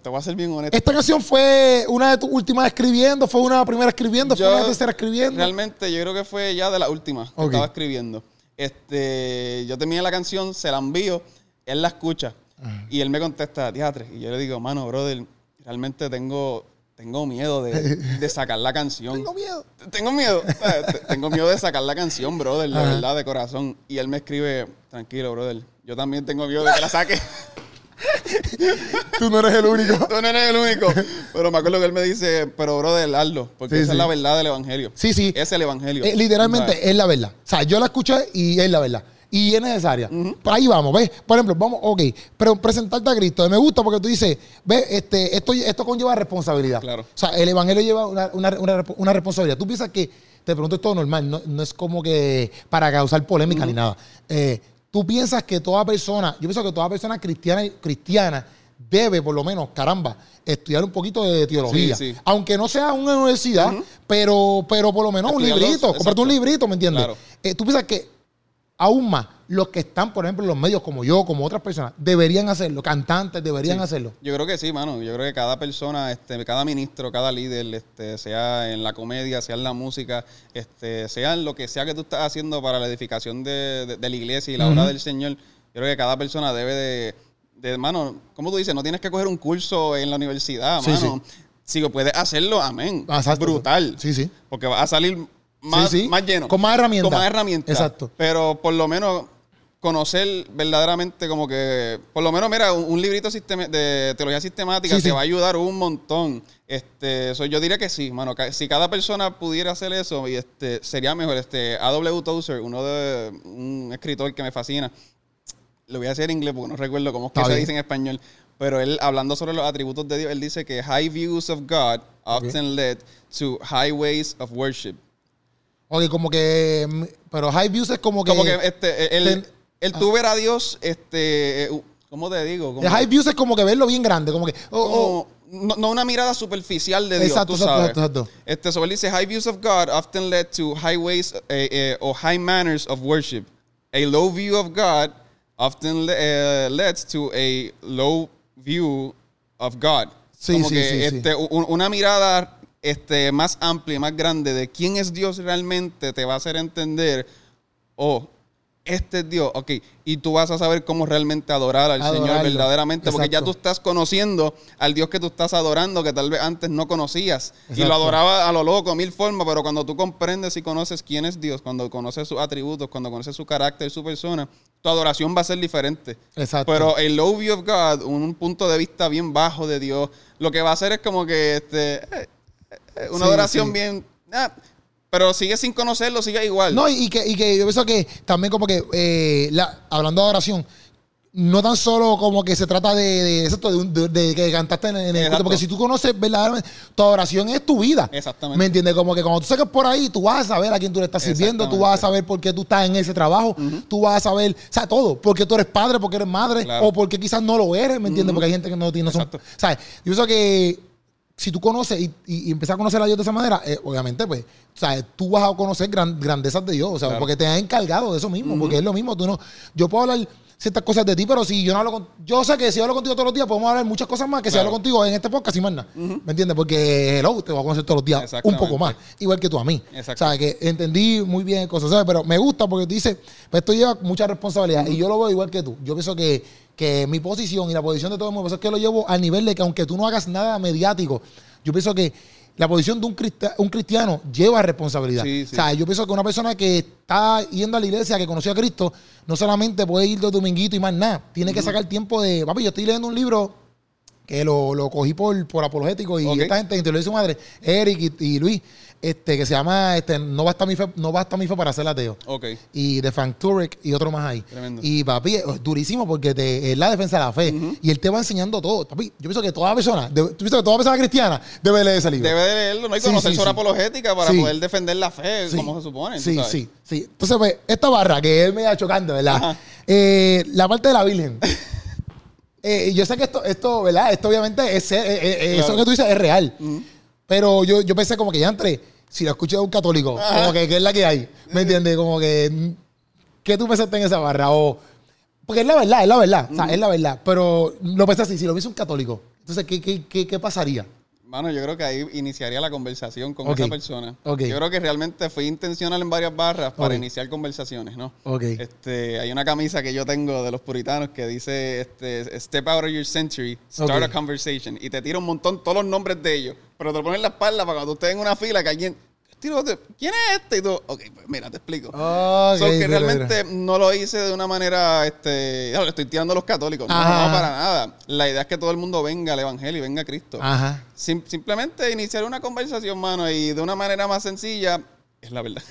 Te voy a ser bien honesto. Esta canción fue una de tus últimas escribiendo, fue una primera escribiendo, fue Yo- una tercera escribiendo. Realmente yo creo que fue ya de la última que estaba escribiendo. Este, yo terminé la canción, se la envío, él la escucha y él me contesta, teatro. Y yo le digo, mano, brother, realmente tengo, tengo miedo de, de sacar la canción. Tengo miedo. Tengo miedo. te- Tengo miedo de sacar la canción, brother, de Ajá. verdad, de corazón. Y él me escribe, tranquilo, brother. Yo también tengo miedo de que la saque. Tú no eres el único. Tú no eres el único. Pero me acuerdo que él me dice, pero brother, hazlo. Porque Sí, esa sí. es la verdad del evangelio. Sí, sí. Es el evangelio. Eh, literalmente ¿Sabes? es la verdad. O sea, yo la escuché y es la verdad. y es necesaria. Por ahí vamos, ¿ves? Por ejemplo, vamos, ok, pero presentarte a Cristo. Me gusta porque tú dices, ¿ves? Este, esto, esto conlleva responsabilidad. Claro. O sea, el evangelio lleva una, una- una- una responsabilidad. Tú piensas que, te pregunto, es todo normal, no, no es como que para causar polémica ni nada. Eh, tú piensas que toda persona, yo pienso que toda persona cristiana, cristiana debe, por lo menos, caramba, estudiar un poquito de teología. Sí, sí. Aunque no sea una universidad, pero, pero por lo menos un librito. Comprarte un librito, ¿me entiendes? Claro. Eh, tú piensas que aún más los que están, por ejemplo, en los medios como yo, como otras personas, deberían hacerlo, cantantes deberían Sí. hacerlo. Yo creo que sí, mano. Yo creo que cada persona, este, cada ministro, cada líder, este, sea en la comedia, sea en la música, este, sea en lo que sea que tú estás haciendo para la edificación de, de- de la iglesia y la obra del Señor, yo creo que cada persona debe de, de, mano, como tú dices, no tienes que coger un curso en la universidad, Sí, mano. Si puedes hacerlo, amén. Exacto. Brutal. Sí, sí. Porque vas a salir más, Sí, sí. más lleno. Con más herramientas. Con más herramientas. Exacto. Pero por lo menos conocer verdaderamente como que, por lo menos, mira, un, un librito de teología sistemática Sí, te sí. va a ayudar un montón. Este, so, yo diría que sí, mano. Si cada persona pudiera hacer eso, y este, sería mejor. Este, A.W. Tozer, uno de un escritor que me fascina, lo voy a decir en inglés porque no recuerdo cómo es que Está se bien. dice en español. Pero él, hablando sobre los atributos de Dios, él dice que high views of God often led to high ways of worship. Ok, como que. mm, Pero High Views es como que. Como que este, el, ten- el tú ver a Dios, este, eh, ¿cómo te digo? Como, el High Views es como que verlo bien grande. Como que. oh, oh, no, no una mirada superficial de Dios, Exacto, tú exacto, sabes. exacto, exacto. Este, so él dice, high views of God often led to high ways eh, eh, or high manners of worship. A low view of God often eh, leads to a low view of God. Sí, Como sí, que sí, sí. este, u- una mirada este, más amplia y más grande de quién es Dios realmente te va a hacer entender, oh, este es Dios, ok, y tú vas a saber cómo realmente adorar al Señor verdaderamente, porque ya tú estás conociendo al Dios que tú estás adorando, que tal vez antes no conocías, y lo adoraba a lo loco, mil formas, pero cuando tú comprendes y conoces quién es Dios, cuando conoces sus atributos, cuando conoces su carácter, su persona, tu adoración va a ser diferente. Exacto. Pero el low view of God, un punto de vista bien bajo de Dios, lo que va a hacer es como que este, eh, una Sí, adoración sí. bien... ah, pero sigue sin conocerlo, sigue igual. No, y que, y que yo pienso que también como que, eh, la, hablando de adoración, no tan solo como que se trata de, de, exacto, de, que cantaste en, en el culto, porque si tú conoces verdaderamente, tu adoración es tu vida. Exactamente. ¿Me entiendes? Como que cuando tú saques por ahí, tú vas a saber a quién tú le estás sirviendo, tú vas a saber por qué tú estás en ese trabajo, tú vas a saber, o sea, todo, porque tú eres padre, porque eres madre, Claro. o porque quizás no lo eres, ¿me entiendes? Porque hay gente que no tiene, no son. ¿sabes? Yo pienso que si tú conoces y, y, y empiezas a conocer a Dios de esa manera, eh, obviamente, pues, o sea, tú vas a conocer gran- grandezas de Dios, o sea, Claro. porque te has encargado de eso mismo, porque es lo mismo, tú no, yo puedo hablar ciertas cosas de ti, pero si yo no hablo con, yo sé que si hablo contigo todos los días, podemos hablar muchas cosas más que si hablo contigo en este podcast y más nada, ¿me entiendes? Porque, hello, te voy a conocer todos los días un poco más, igual que tú a mí, o sea, que entendí muy bien cosas, ¿sabes? Pero me gusta porque tú dices, pues esto lleva mucha responsabilidad y yo lo veo igual que tú, yo pienso que, que mi posición y la posición de todo el mundo, eso es que lo llevo al nivel de que aunque tú no hagas nada mediático, yo pienso que la posición de un, crista- un cristiano lleva responsabilidad. Sí, sí. O sea, yo pienso que una persona que está yendo a la iglesia, que conoció a Cristo, no solamente puede ir de dominguito y más nada. Tiene que sacar tiempo de. Papi, yo estoy leyendo un libro que lo, lo cogí por, por apologético y Ok. esta gente, te lo dice su madre, Eric y, y Luis, este, que se llama este, No basta mi fe, no basta mi fe para ser ateo. Ok. Y de Frank Turek y otro más ahí. Tremendo. Y papi, es durísimo porque te, es la defensa de la fe. Y él te va enseñando todo. Papi, yo pienso que toda persona, de- tú piensas que toda persona cristiana debe leer ese libro. Debe de leerlo, ¿no? hay Sí, conocer sí, sí. apologética para poder defender la fe como se supone. Sí, sabes. sí, sí. Entonces, pues, esta barra que es media chocante, ¿verdad? Ajá. Eh, la parte de la Virgen. Eh, yo sé que esto, esto, ¿verdad? Esto obviamente es, eh, eso que tú dices es real. Pero yo, yo pensé como que ya entré, si lo escuché de un católico, como que, ¿qué es la que hay? ¿Me entiendes? Como que, ¿qué tú pensaste en esa barra? O, porque es la verdad, es la verdad, o sea, es la verdad. Pero lo pensé así, si lo viese un católico, entonces, ¿qué, qué, qué, qué pasaría? Mano, yo creo que ahí iniciaría la conversación con esa persona. Yo creo que realmente fui intencional en varias barras para iniciar conversaciones, ¿no? Este, hay una camisa que yo tengo de los puritanos que dice este, Step out of your century, start a conversation. Y te tira un montón todos los nombres de ellos. Pero te lo ponen en la espalda para cuando tú estés en una fila que alguien. "Tiro, te- ¿Quién es este? Y tú, ok, pues mira, te explico. Ok, So, que mira, realmente no lo hice de una manera, este, ya, le estoy tirando a los católicos. No, no, para nada. La idea es que todo el mundo venga al evangelio y venga a Cristo. Ajá. Sim- simplemente iniciar una conversación, mano, y de una manera más sencilla, es la verdad.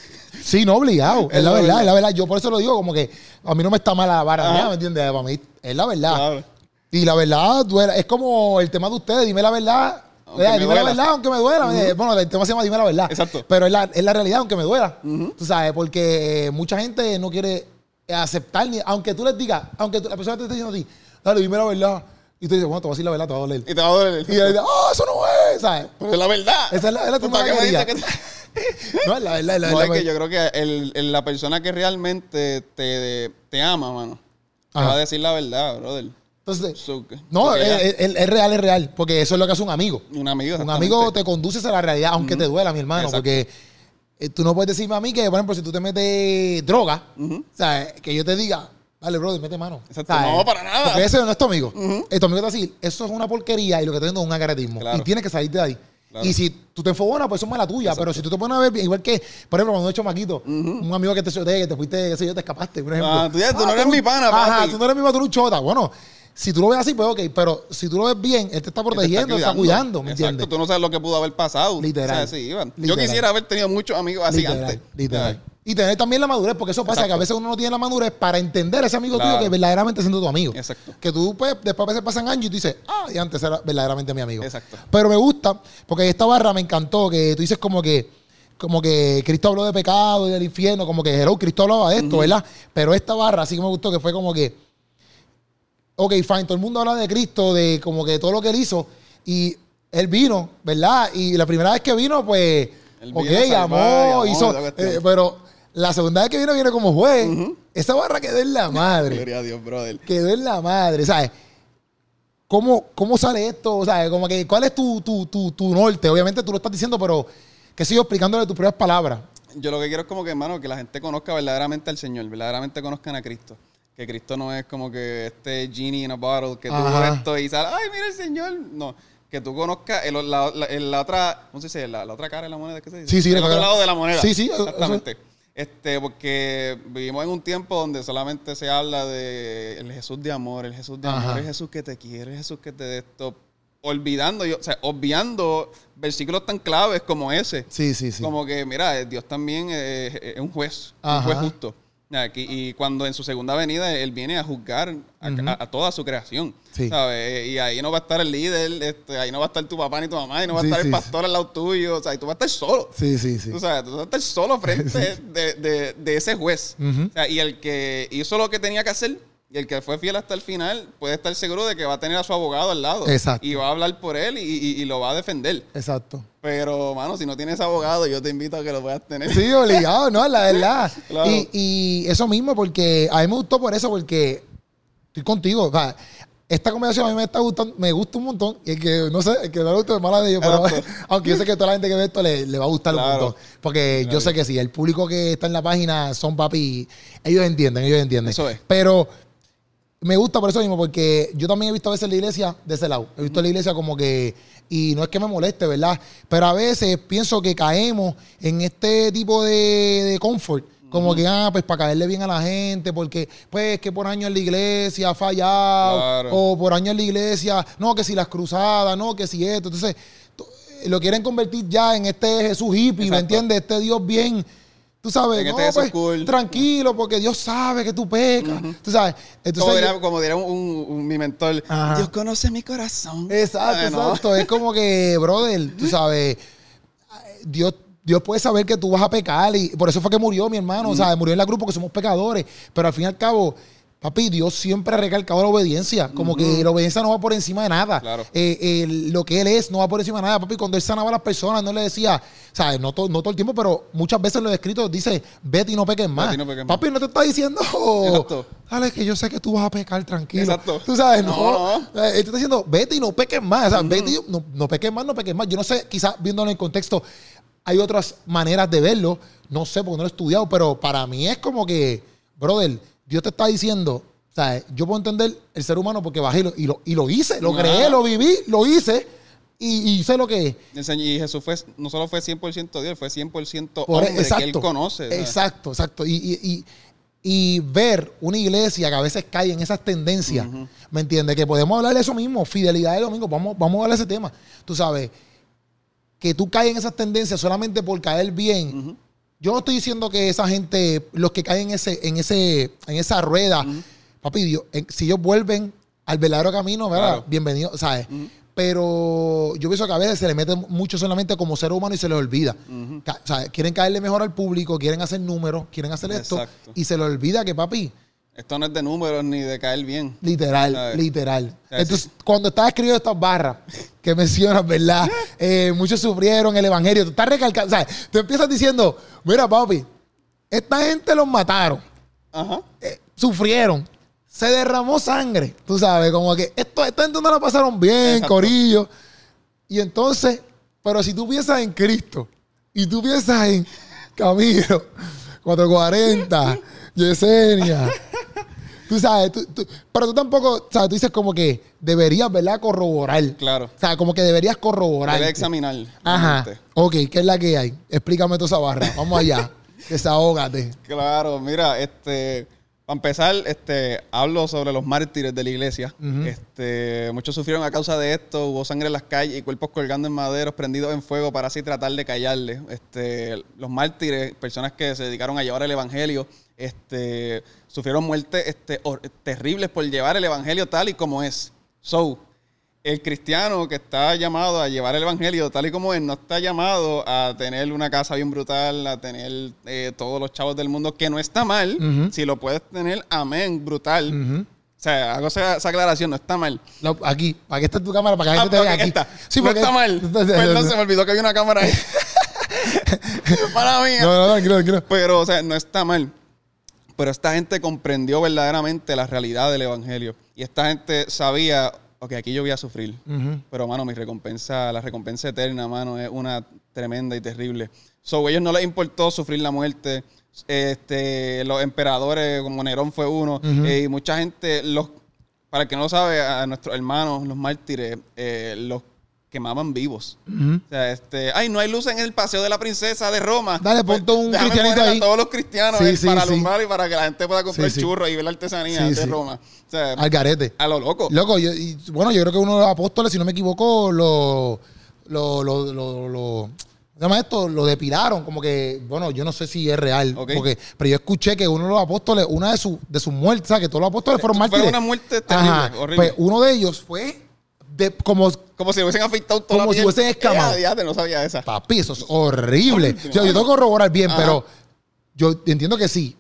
Sí, no obligado. Es, Es la verdad, verdad. es la verdad. Yo por eso lo digo, como que a mí no me está mal la vara mía, ¿me entiendes? Para mí es la verdad. Claro. Y la verdad. Es como el tema de ustedes, dime la verdad. Aunque Eh, me dime la verdad, aunque me duela. Eh, Bueno, el tema se llama Dime la verdad. Exacto. Pero es la, es la realidad, aunque me duela. Tú sabes, porque mucha gente no quiere aceptar, ni, aunque tú les digas, aunque tú- la persona te esté diciendo a ti, dale, dime la verdad. Y tú dices, bueno, te voy a decir la verdad, te va a doler. Y te va a doler. Y él dice, oh, eso no es, ¿sabes? Pero es la verdad. Esa es la- es la ¿Tú tumba para qué me quería. dices que- No, es la verdad, es la No, es verdad. que yo creo que el- el- la persona que realmente te, te ama, mano, te Ajá. va a decir la verdad, brother. Entonces, So, no, es, es- es real, es real, porque eso es lo que hace un amigo. un amigo. Un amigo te conduce a la realidad, aunque te duela, mi hermano, Exacto. porque eh, tú no puedes decirme a mí que, por ejemplo, si tú te metes droga, Ujú. ¿sabes? Que yo te diga, dale, brother, mete mano. Exacto. ¿sabes? No, para nada. Porque ese no es tu amigo. Eh, tu amigo te va a decir, eso es una porquería y lo que te viendo es un agaratismo. Claro. Y tienes que salir de ahí. Claro. Y si tú te enfogonas, pues eso es mala tuya. Pero si tú te pones a ver, igual que, por ejemplo, cuando he hecho maquito, un amigo que te chotea, que te fuiste, qué sé yo, te escapaste, por ejemplo. Ah, tú ya- tú no eres un- mi pana, Ajá, papi. tú no eres mi pana, tú eres un chota. Bueno, si tú lo ves así, pues ok. Pero si tú lo ves bien, él te está te protegiendo, te está cuidando, ¿me Exacto, entiendes? tú no sabes lo que pudo haber pasado. Literal. O sea, sí, Iván. Yo quisiera haber tenido muchos amigos así literal, antes. literal. Y tener también la madurez, porque eso pasa, Exacto. que a veces uno no tiene la madurez para entender a ese amigo Claro. tuyo que verdaderamente siendo tu amigo. Exacto. Que tú, pues, después a veces pasan años y tú dices, ah, y antes era verdaderamente mi amigo. Exacto. Pero me gusta, porque esta barra me encantó, que tú dices como que, como que Cristo habló de pecado y del infierno, como que hello, Cristo hablaba de esto, ¿verdad? Pero esta barra sí que me gustó, que fue como que, ok, fine, todo el mundo habla de Cristo, de como que todo lo que él hizo, y él vino, ¿verdad? Y la primera vez que vino, pues, Él ok, vino a salvar, amó, y amó, hizo, eh, pero la segunda vez que vino, viene como juez. Esa barra quedó en la madre. Gloria a Dios, brother. Quedó en la madre, ¿sabes? ¿Cómo, cómo sale esto? ¿Sabes? Como que, ¿cuál es tu, tu, tu, tu norte? Obviamente tú lo estás diciendo, pero que sigo explicándole tus propias palabras. Yo lo que quiero es como que, hermano, que la gente conozca verdaderamente al Señor, verdaderamente conozcan a Cristo. Que Cristo no es como que este genie in a bottle que tú Ajá. esto y sale, ay, mira el Señor. No, que tú conozcas el, la, la- el- la otra, ¿cómo se dice? La, la otra cara de la moneda, ¿qué se dice? Sí, sí, El otro cara. lado de la moneda. Sí, sí, eso- Exactamente. Este, porque vivimos en un tiempo donde solamente se habla de el Jesús de amor, el Jesús de Ajá. amor, el Jesús que te quiere, el Jesús que te de esto. Olvidando, yo, o sea, obviando versículos tan claves como ese. Sí, sí, sí. Como que, mira, Dios también es un juez, Ajá. un juez justo. Aquí- y cuando en su segunda venida Él viene a juzgar a, Ujú. a- a toda su creación. Sí. ¿sabes? Y ahí no va a estar el líder, este, ahí no va a estar tu papá ni tu mamá, y no va a estar sí, el pastor al lado tuyo. O sea, y tú vas a estar solo. Sí, sí, sí. Tú sabes, tú vas a estar solo frente de, de- de ese juez. O sea, y el que hizo lo que tenía que hacer y el que fue fiel hasta el final puede estar seguro de que va a tener a su abogado al lado. Exacto. Y va a hablar por él y, y- y lo va a defender. Exacto. Pero, mano, si no tienes abogado, yo te invito a que lo puedas tener. Sí, obligado, ¿no? La verdad. Claro. Y, y eso mismo, porque a mí me gustó por eso, porque estoy contigo. O sea, esta conversación a mí me está gustando, me gusta un montón. Y el que no sé, el que no le gusta es mala de ellos, pero aunque yo sé que toda la gente que ve esto le, le va a gustar un montón. Porque yo sé que sí, el público que está en la página son papi, ellos entienden, ellos entienden. Eso es. Pero me gusta por eso mismo, porque yo también he visto a veces la iglesia de ese lado. He visto la iglesia como que, y no es que me moleste, ¿verdad? Pero a veces pienso que caemos en este tipo de, de comfort. Como que, ah, pues para caerle bien a la gente, porque, pues, que por años la iglesia ha fallado, Claro. o por años la iglesia, no, que si las cruzadas, no, que si esto. Entonces, to- lo quieren convertir ya en este Jesús hippie, ¿me entiendes? Este Dios bien, tú sabes, no, este pues, cool. tranquilo, porque Dios sabe que tú pecas, tú sabes. Entonces, como, diría, como diría un, un- un- mi mentor, Ajá. Dios conoce mi corazón. Exacto, ¿no? exacto. Es como que, brother, tú sabes, Dios, Dios puede saber que tú vas a pecar y por eso fue que murió mi hermano, o sea, murió en la cruz porque somos pecadores, pero al fin y al cabo, papi, Dios siempre ha recalcado la obediencia, como que la obediencia no va por encima de nada. Claro. Eh, eh, lo que Él es no va por encima de nada, papi, cuando Él sanaba a las personas, no le decía, ¿sabes? No, to- no todo el tiempo, pero muchas veces lo escrito dice, vete y no peques más. y no peques más. papi, no te está diciendo, Exacto. dale, que yo sé que tú vas a pecar tranquilo. Exacto. Tú sabes, no. No, Eh, Él te está diciendo, vete y no peques más. O sea, vete y no, no peques más, no peques más. Yo no sé, quizás viéndolo en contexto, hay otras maneras de verlo. No sé, porque no lo he estudiado, pero para mí es como que, brother, Dios te está diciendo, o sea, yo puedo entender el ser humano porque bajé y lo, y lo, hice, lo creé, lo viví, lo hice y, y sé lo que es. Y Jesús fue, no solo fue 100% Dios, fue 100% Por- hombre que Él conoce. ¿sabes? Exacto, exacto. Y, y- y- y ver una iglesia que a veces cae en esas tendencias, ¿me entiendes? Que podemos hablar de eso mismo, fidelidad de domingo, vamos, vamos a hablar de ese tema. Tú sabes, que tú caes en esas tendencias solamente por caer bien, yo no estoy diciendo que esa gente, los que caen en ese, en ese, en esa rueda, papi, Dios, en- si ellos vuelven al verdadero camino, ¿verdad? Claro. Bienvenido, ¿sabes? Pero yo pienso que a veces se le mete mucho solamente como ser humano y se les olvida. Ca- o sea, quieren caerle mejor al público, quieren hacer números, quieren hacer esto, y se les olvida que, papi, Esto no es de números ni de caer bien. Literal, ¿Sabes? literal. Entonces, cuando estaba escribiendo estas barras que mencionas, ¿verdad? Eh, muchos sufrieron el evangelio. Tú estás recalcando, ¿sabes? Tú empiezas diciendo, mira, papi, esta gente los mataron, Ajá. eh, sufrieron, se derramó sangre. Tú sabes, como que esto, esta gente no la pasaron bien, Exacto. corillo. Y entonces, pero si tú piensas en Cristo y tú piensas en Camilo, 440, Yesenia. Tú sabes, tú- tú- pero tú tampoco, sea, tú dices como que deberías, ¿verdad? Corroborar. Claro. O sea, como que deberías corroborar. Debe examinar. Ajá. realmente. Ok, ¿qué es la que hay? Explícame toda esa barra. Vamos allá. Desahógate. Claro, mira, este, para empezar, este, hablo sobre los mártires de la iglesia. Este, muchos sufrieron a causa de esto, hubo sangre en las calles y cuerpos colgando en maderos prendidos en fuego para así tratar de callarle. Este, los mártires, personas que se dedicaron a llevar el evangelio, este, sufrieron muertes este, terribles por llevar el evangelio tal y como es. So, el cristiano que está llamado a llevar el evangelio tal y como es, no está llamado a tener una casa bien brutal, a tener eh, todos los chavos del mundo, que no está mal. Ujú. Si lo puedes tener, amén, brutal. Ujú. O sea, hago esa, esa aclaración, no está mal. No, aquí, aquí está tu cámara para que la Ah, gente te vea aquí. está. Sí, no porque- está mal. Perdón, se me olvidó que había una cámara ahí. Para mí. No, no, tranquilo, tranquilo. Pero, o sea, no está mal. Pero esta gente comprendió verdaderamente la realidad del evangelio. Y esta gente sabía, ok, aquí yo voy a sufrir. Pero, mano, mi recompensa, la recompensa eterna, mano, es una tremenda y terrible. So, a ellos no les importó sufrir la muerte. Este, los emperadores, como Nerón fue uno, eh, y mucha gente, los, para el que no sabe, a nuestros hermanos, los mártires, eh, los quemaban vivos. O sea, este, ay, no hay luz en el paseo de la princesa de Roma. Dale, Pues, ponte un cristianito poner a ahí. todos los cristianos Sí, eh, sí, para sí. alumbrar y para que la gente pueda comprar churros y ver la artesanía de. Roma. O sea, Al garete. a lo loco. Loco, yo, y, bueno, yo creo que uno de los apóstoles, si no me equivoco, lo, lo, lo, lo, lo- ¿cómo se llama esto? Lo depilaron, como que, bueno, yo no sé si es real, porque, pero yo escuché que uno de los apóstoles, una de sus de sus muertes, ¿sabes? que todos los apóstoles fueron Fue mártires. una muerte terrible, Ajá. horrible. Pues uno de ellos fue de, como, Como si hubiesen afeitado toda Como la si hubiesen escamado. Eh, no sabía esa. papi, eso es horrible. Ay, Yo, yo tengo que corroborar bien, Ajá. pero yo entiendo que sí.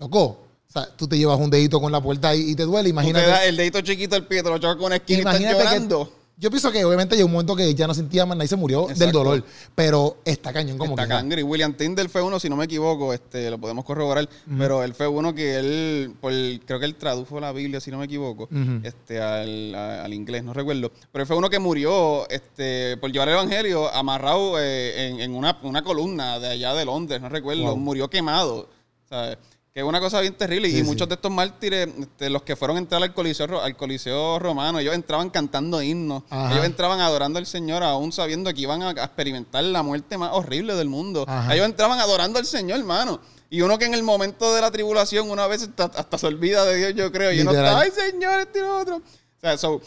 Loco, o sea, tú te llevas un dedito con la puerta y, y te duele, Tú te imagínate. das el dedito chiquito del pie, te lo chocas con una esquina y estás llorando. que. Yo pienso que obviamente llegó un momento que ya no sentía más nada y se murió del Exacto. dolor. Pero está cañón como Está que. William Tyndale fue uno, si no me equivoco, este, lo podemos corroborar, pero él fue uno que él, por, creo que él tradujo la Biblia, si no me equivoco, Ujú. este, al, a- al inglés, no recuerdo. Pero él fue uno que murió este, por llevar el Evangelio amarrado eh, en, en una, una columna de allá de Londres, no recuerdo. Wow. Murió quemado. ¿sabes? Que es una cosa bien terrible. Sí, y sí. muchos de estos mártires, este, los que fueron a entrar al coliseo, al coliseo romano, ellos entraban cantando himnos. Ajá. Ellos entraban adorando al Señor, aún sabiendo que iban a, experimentar la muerte más horrible del mundo. Ajá. Ellos entraban adorando al Señor, hermano. Y uno que en el momento de la tribulación, una vez hasta, hasta se olvida de Dios, yo creo. Y uno está, ay, Señor, este y lo otro. O sea, so,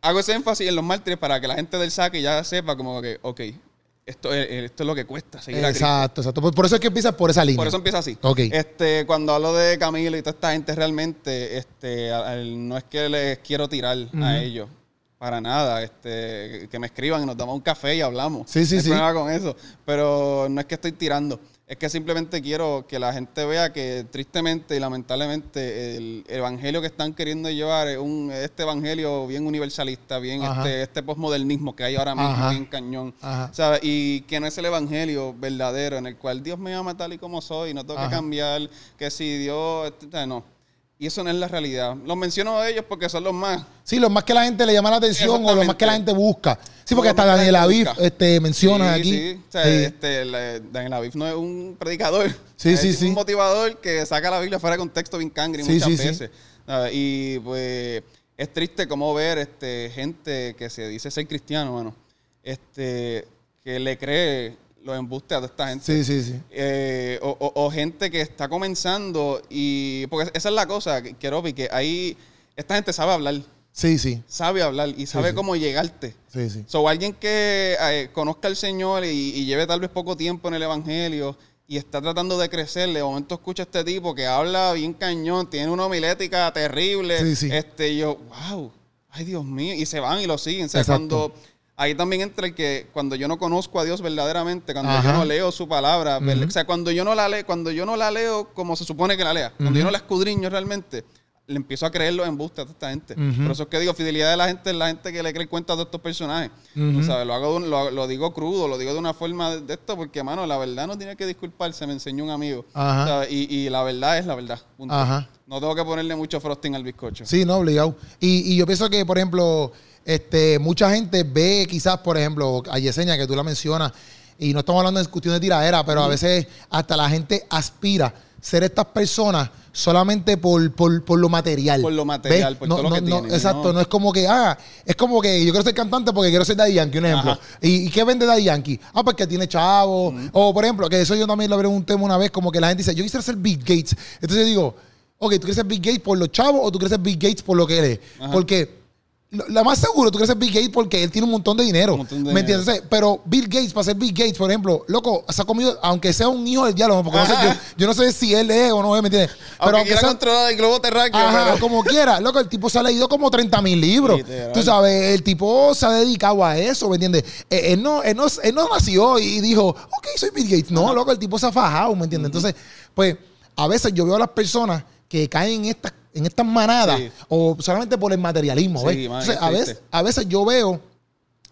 hago ese énfasis en los mártires para que la gente del saque ya sepa como que, ok, esto es, esto es lo que cuesta seguir. Exacto, exacto. Por, por eso es que empieza por esa línea. Por eso empieza así. Ok. Este, cuando hablo de Camilo y toda esta gente realmente, este, a- no es que les quiero tirar a ellos. Para nada, este, que me escriban y nos damos un café y hablamos. Sí, sí, No hay sí. problema con eso. Pero no es que estoy tirando. Es que simplemente quiero que la gente vea que tristemente y lamentablemente el evangelio que están queriendo llevar es un, este evangelio bien universalista, bien Ajá. este, este posmodernismo que hay ahora mismo, Ajá. bien cañón. ¿sabes? Y que no es el evangelio verdadero en el cual Dios me ama tal y como soy, no tengo Ajá. que cambiar, que si Dios, este, no. Y eso no es la realidad. Los menciono a ellos porque son los más. Sí, lo más que la gente le llama la atención o lo más que la gente busca. Sí, porque hasta Daniel Aviv este, menciona Sí, aquí. Sí, o sea, Sí. Este, la- Daniel Aviv no es un predicador. Sí, es sí, sí. un motivador que saca la Biblia fuera de contexto bien cangre Sí, muchas veces. ¿sabes? Y pues es triste como ver este, gente que se dice ser cristiano, mano, este, que le cree los embustes a esta gente. Sí, sí, sí. Eh, o, o- o gente que está comenzando y porque esa es la cosa que quiero que ahí esta gente sabe hablar Sí, sí. sabe hablar y sabe sí. cómo llegarte Sí, sí. so alguien que eh, conozca al Señor y, y lleve tal vez poco tiempo en el evangelio y está tratando de crecer. De momento escucha a este tipo que habla bien cañón, tiene una homilética terrible. Sí, sí. Este, y yo, wow, ay Dios mío. Y se van y lo siguen. O sea, Exacto. cuando ahí también entra el que cuando yo no conozco a Dios verdaderamente, cuando Ajá. yo no leo su palabra, o sea, cuando yo no la leo, cuando yo no la leo como se supone que la lea, cuando yo no la escudriño realmente, le empiezo a creer los embustes a esta gente. Por eso es que digo, fidelidad de la gente es la gente que le cree cuentas de estos personajes. Sabes, lo, hago un- lo, lo digo crudo, lo digo de una forma de, de esto, porque, mano, la verdad no tiene que disculparse, me enseñó un amigo. Y, y la verdad es la verdad. punto. No tengo que ponerle mucho frosting al bizcocho. Sí, no, obligado. Y, y yo pienso que, por ejemplo, este, mucha gente ve quizás, por ejemplo, a Yesenia, que tú la mencionas, y no estamos hablando de cuestión de tiradera, pero a veces hasta la gente aspira ser estas personas solamente por, por, por lo material. Por lo material, ¿Ves? por no, todo lo que no, tienen, Exacto, ¿no? es como que, ah, es como que yo quiero ser cantante porque quiero ser Daddy Yankee, un ejemplo. ¿Y, y qué vende Daddy Yankee? Ah, porque tiene chavo. O, por ejemplo, que eso yo también lo pregunté una vez, como que la gente dice, yo quisiera ser Bill Gates. Entonces yo digo, ok, ¿tú quieres ser Bill Gates por los chavos o tú quieres ser Bill Gates por lo que eres? Ajá. Porque lo, lo más seguro, tú quieres ser Bill Gates porque él tiene un montón de dinero. Un montón de ¿Me dinero. entiendes? Pero Bill Gates, para ser Bill Gates, por ejemplo, loco, se ha comido, aunque sea un hijo del diablo, porque no sé, yo, yo no sé si él es o no es, ¿me entiendes? Aunque aunque quiera sea- controlar el globo terráqueo, Ajá, pero- como quiera. Loco, el tipo se ha leído como 30 mil libros. Literal. Tú sabes, el tipo se ha dedicado a eso, ¿me entiendes? Eh, Él no, él, no, él no nació y dijo, ok, soy Bill Gates. No, loco, el tipo se ha fajado, ¿me entiendes? Entonces, pues, a veces yo veo a las personas que caen en estas en estas manadas Sí. o solamente por el materialismo, Sí, ¿ves? man, Entonces, es a veces, a veces yo veo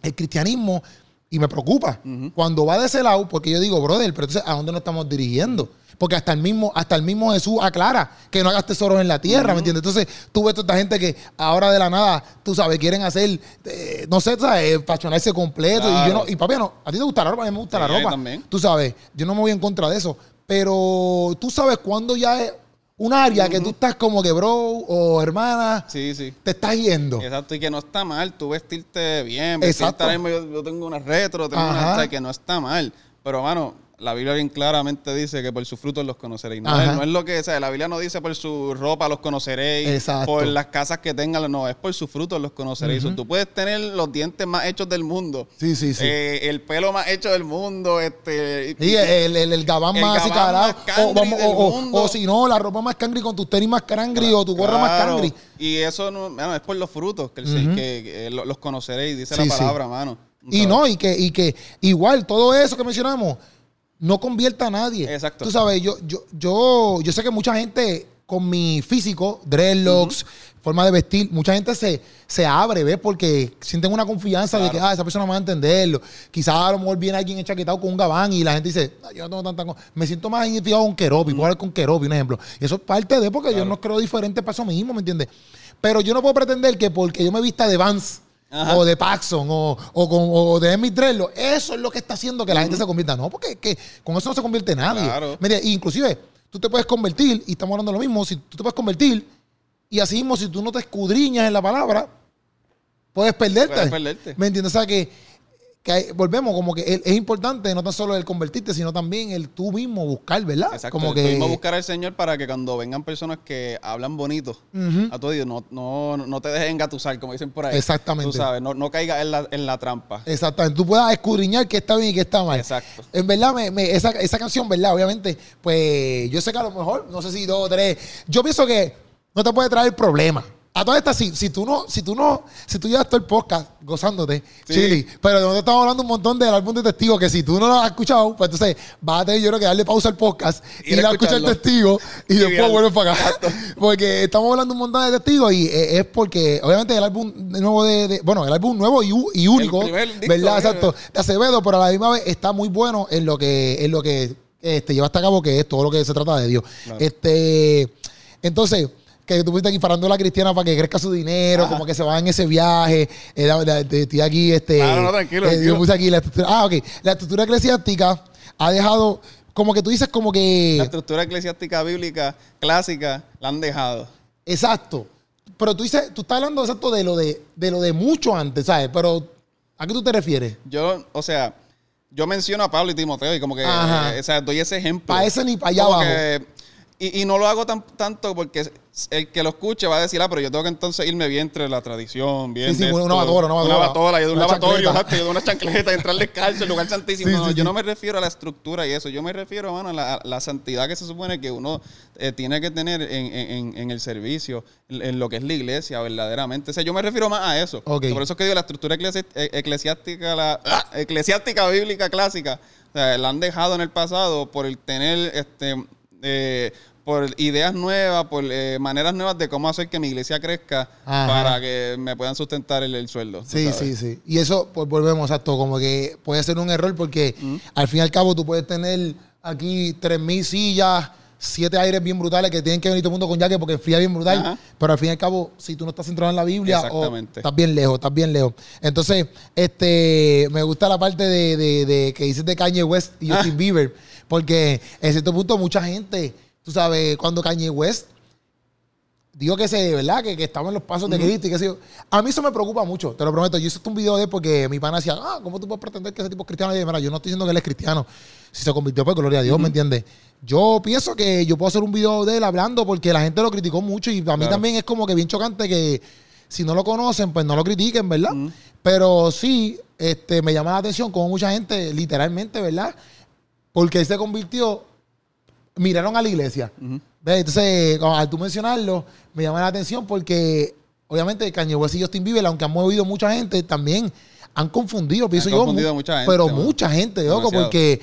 el cristianismo y me preocupa cuando va de ese lado, porque yo digo, brother, pero entonces, ¿a dónde nos estamos dirigiendo? Porque hasta el mismo, hasta el mismo Jesús aclara que no hagas tesoros en la tierra, ¿me entiendes? Entonces, tú ves toda esta gente que ahora de la nada, tú sabes, quieren hacer, eh, no sé, sabes, pachonarse completo. Y yo no, y papi, no, a ti te gusta la ropa, a mí me gusta Sí, la ropa. también. Tú sabes, yo no me voy en contra de eso. Pero tú sabes cuándo ya es un área que tú estás como que, bro, o hermana, Sí, sí. te estás yendo. Exacto, y que no está mal tú vestirte bien, vestirte Exacto. yo, yo tengo una retro, tengo Ajá. una que no está mal. Pero, mano, la Biblia bien claramente dice que por sus frutos los conoceréis. No, es, no es lo que, o sea, la Biblia no dice por su ropa los conoceréis, Exacto. por las casas que tengan, no, es por sus frutos los conoceréis. Tú puedes tener los dientes más hechos del mundo, Sí, sí, sí. eh, el pelo más hecho del mundo, este... Sí, el, el, el gabán El más así O, o, o- mundo. o si no, la ropa más cangri con tus tenis más cangri o tu gorra más cangri. Y eso no, mano, es por los frutos que, lo- los conoceréis, dice Sí, la sí. palabra, mano. Y no, y que, y que igual todo eso que mencionamos no convierta a nadie. Exacto. Tú sabes, yo, yo, yo, yo sé que mucha gente con mi físico, dreadlocks, forma de vestir, mucha gente se, se abre, ¿ves? Porque sienten una confianza de que, ah, esa persona me va a entenderlo. Quizás a lo mejor viene alguien enchaquetado con un gabán y la gente dice, "Ah, yo no tengo tanta... co-". Me siento más identificado con Keropi, puedo hablar con Keropi, un ejemplo. Y eso es parte de, porque yo no creo diferente para eso mismo, ¿me entiendes? Pero yo no puedo pretender que porque yo me vista de Vans Ajá. o de Paxson o, o, con, o de Emmett Drello, eso es lo que está haciendo que la gente se convierta. No, porque que con eso no se convierte nadie. Claro. Mira, inclusive, tú te puedes convertir, y estamos hablando de lo mismo, si tú te puedes convertir, y así mismo, si tú no te escudriñas en la palabra, puedes perderte. Puedes perderte. ¿Me entiendes? O sea que, que hay- volvemos, como que es, es importante no tan solo el convertirte, sino también el tú mismo buscar, ¿verdad? Exacto. Como Tú que. mismo buscar al Señor para que cuando vengan personas que hablan bonito a tu oído, no, no, no te dejen engatusar, como dicen por ahí. Exactamente. Tú sabes, no, no caigas en la, en la trampa. Exactamente, tú puedas escudriñar qué está bien y qué está mal. Exacto. En verdad, me, me- esa, esa canción, ¿verdad? Obviamente, pues yo sé que a lo mejor, no sé si dos o tres, yo pienso que no te puede traer problemas. A todas estas, si, si tú no, si tú no, si tú llevas todo el podcast gozándote, Sí. chili, pero nosotros estamos hablando un montón del álbum de testigos que si tú no lo has escuchado, pues entonces vas a tener yo creo que darle pausa al podcast, Ir ir a escuchar el testigo y, Y después vuelves para acá. Porque estamos hablando un montón de testigos y eh, es porque, obviamente, el álbum nuevo de, de- bueno, el álbum nuevo y, y único, disco, ¿verdad? Exacto de Acevedo, pero a la misma vez está muy bueno en lo que, en lo que este, lleva hasta cabo, que es todo lo que se trata de Dios. Claro. Este, entonces, que tú fuiste aquí la cristiana para que crezca su dinero, Ajá. como que se va en ese viaje. Eh, da- da- de- Estoy aquí, este. Claro, no, tranquilo, eh, tranquilo. Yo puse aquí la estructura. Ah, ok. La estructura eclesiástica ha dejado, como que tú dices, como La que. estructura eclesiástica bíblica clásica la han dejado. Exacto. Pero tú dices, tú estás hablando exacto de lo de, de lo de mucho antes, ¿sabes? Pero, ¿a qué tú te refieres? Yo, o sea, yo menciono a Pablo y Timoteo y como que, eh, o sea, doy ese ejemplo. Pa' ese ni pa' allá Como abajo. que Y, y no lo hago tan, tanto porque el que lo escuche va a decir, ah, pero yo tengo que entonces irme bien entre la tradición, bien. Sí, sí, de una esto, batola, una batola. Una de un lavatorio, yo de una chancleta, entrar descalzo, el lugar santísimo. Sí, No, sí, yo sí. no me refiero a la estructura y eso. Yo me refiero, mano, a la, la santidad que se supone que uno eh, tiene que tener en, en- en el servicio, en, en lo que es la iglesia, verdaderamente. O sea, yo me refiero más a eso. Por eso es que digo, la estructura eclesi- eh, eclesiástica, la ¡ah! eclesiástica bíblica clásica, o sea, la han dejado en el pasado por el tener este eh, por ideas nuevas, por eh, maneras nuevas de cómo hacer que mi iglesia crezca Ajá. para que me puedan sustentar el, el sueldo. Sí, sí, sí. Y eso, pues volvemos a esto, como que puede ser un error porque al fin y al cabo tú puedes tener aquí 3.000 sillas, siete aires bien brutales que tienen que venir todo el mundo con jaque porque enfría bien brutal. Ajá. Pero al fin y al cabo, si tú no estás centrado en la Biblia, o estás bien lejos, estás bien lejos. Entonces, este, me gusta la parte de, de- de que dices de Kanye West y Justin Ah. Bieber, porque en cierto punto mucha gente, tú sabes, cuando Kanye West digo que se, ¿verdad? Que, que estaba en los pasos de Cristo y que sé. A mí eso me preocupa mucho, te lo prometo. Yo hice un video de él porque mi pana decía, ah, ¿cómo tú puedes pretender que ese tipo es cristiano? Y yo, mira, yo no estoy diciendo que él es cristiano. Si se convirtió, pues gloria a Dios, ¿me entiendes? Yo pienso que yo puedo hacer un video de él hablando porque la gente lo criticó mucho y a mí Claro. también es como que bien chocante que si no lo conocen, pues no lo critiquen, ¿verdad? Pero sí, este, me llama la atención como mucha gente, literalmente, ¿verdad? Porque él se convirtió, miraron a la iglesia. ¿Ves? Entonces, al tú mencionarlo, me llama la atención porque obviamente Kanye West y Justin Bieber, aunque han movido mucha gente, también han confundido, pienso yo. confundido mu- mucha gente, Pero mano. mucha gente, loco, porque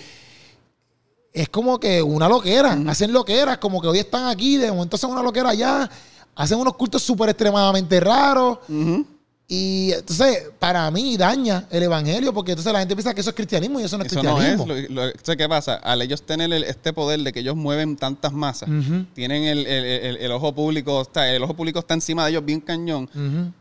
es como que una loquera. Hacen loqueras, como que hoy están aquí, de momento hacen una loquera allá, hacen unos cultos súper extremadamente raros. Y entonces, para mí, daña el evangelio, porque entonces la gente piensa que eso es cristianismo y eso no es Eso no es. cristianismo. Lo, lo- ¿sabes ¿Qué pasa? Al ellos tener el- este poder de que ellos mueven tantas masas, tienen el, el- el- ojo público, está, el ojo público está encima de ellos bien cañón.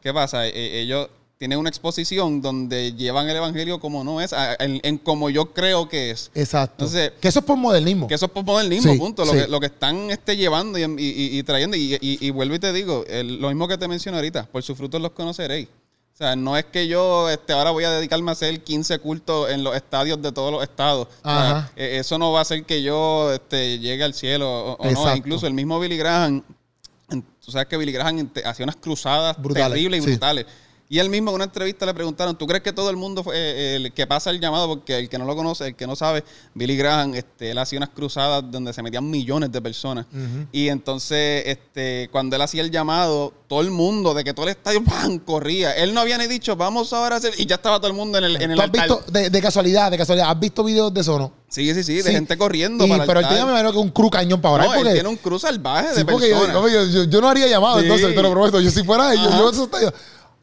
¿Qué pasa? Eh, ellos tienen una exposición donde llevan el evangelio como no es, en, en como yo creo que es. Exacto. Entonces- que eso es por modernismo. Que eso es postmodernismo, Sí, punto. Lo, sí. que, lo que están este, llevando y, y- y- y trayendo. Y, vuelvo y te digo, el- lo mismo que te mencioné ahorita, por sus frutos los conoceréis. O sea, no es que yo este, ahora voy a dedicarme a hacer 15 cultos en los estadios de todos los estados. O sea, eh, eso no va a hacer que yo este, llegue al cielo o, o no. Incluso el mismo Billy Graham, tú sabes que Billy Graham hacía unas cruzadas Brutales, terribles y sí. Y él mismo en una entrevista le preguntaron, ¿tú crees que todo el mundo fue, eh, el que pasa el llamado? Porque el que no lo conoce, el que no sabe, Billy Graham, este, él hacía unas cruzadas donde se metían millones de personas. Y entonces, este, cuando él hacía el llamado, todo el mundo, de que todo el estadio ¡pam! corría. Él no había ni dicho, vamos ahora a hacer... Y ya estaba todo el mundo en el, en el ¿Tú has altar. visto, de, de casualidad, de casualidad, has visto videos de eso, no? Sí, sí, sí, de Sí. gente corriendo para el pero él altar. tiene, me imagino que un cru cañón para orar. No, él porque, tiene un cruz salvaje de sí, yo, personas. yo, yo- yo no haría llamado, entonces, te lo prometo. Yo si fuera ellos, Ajá. yo eso estaría-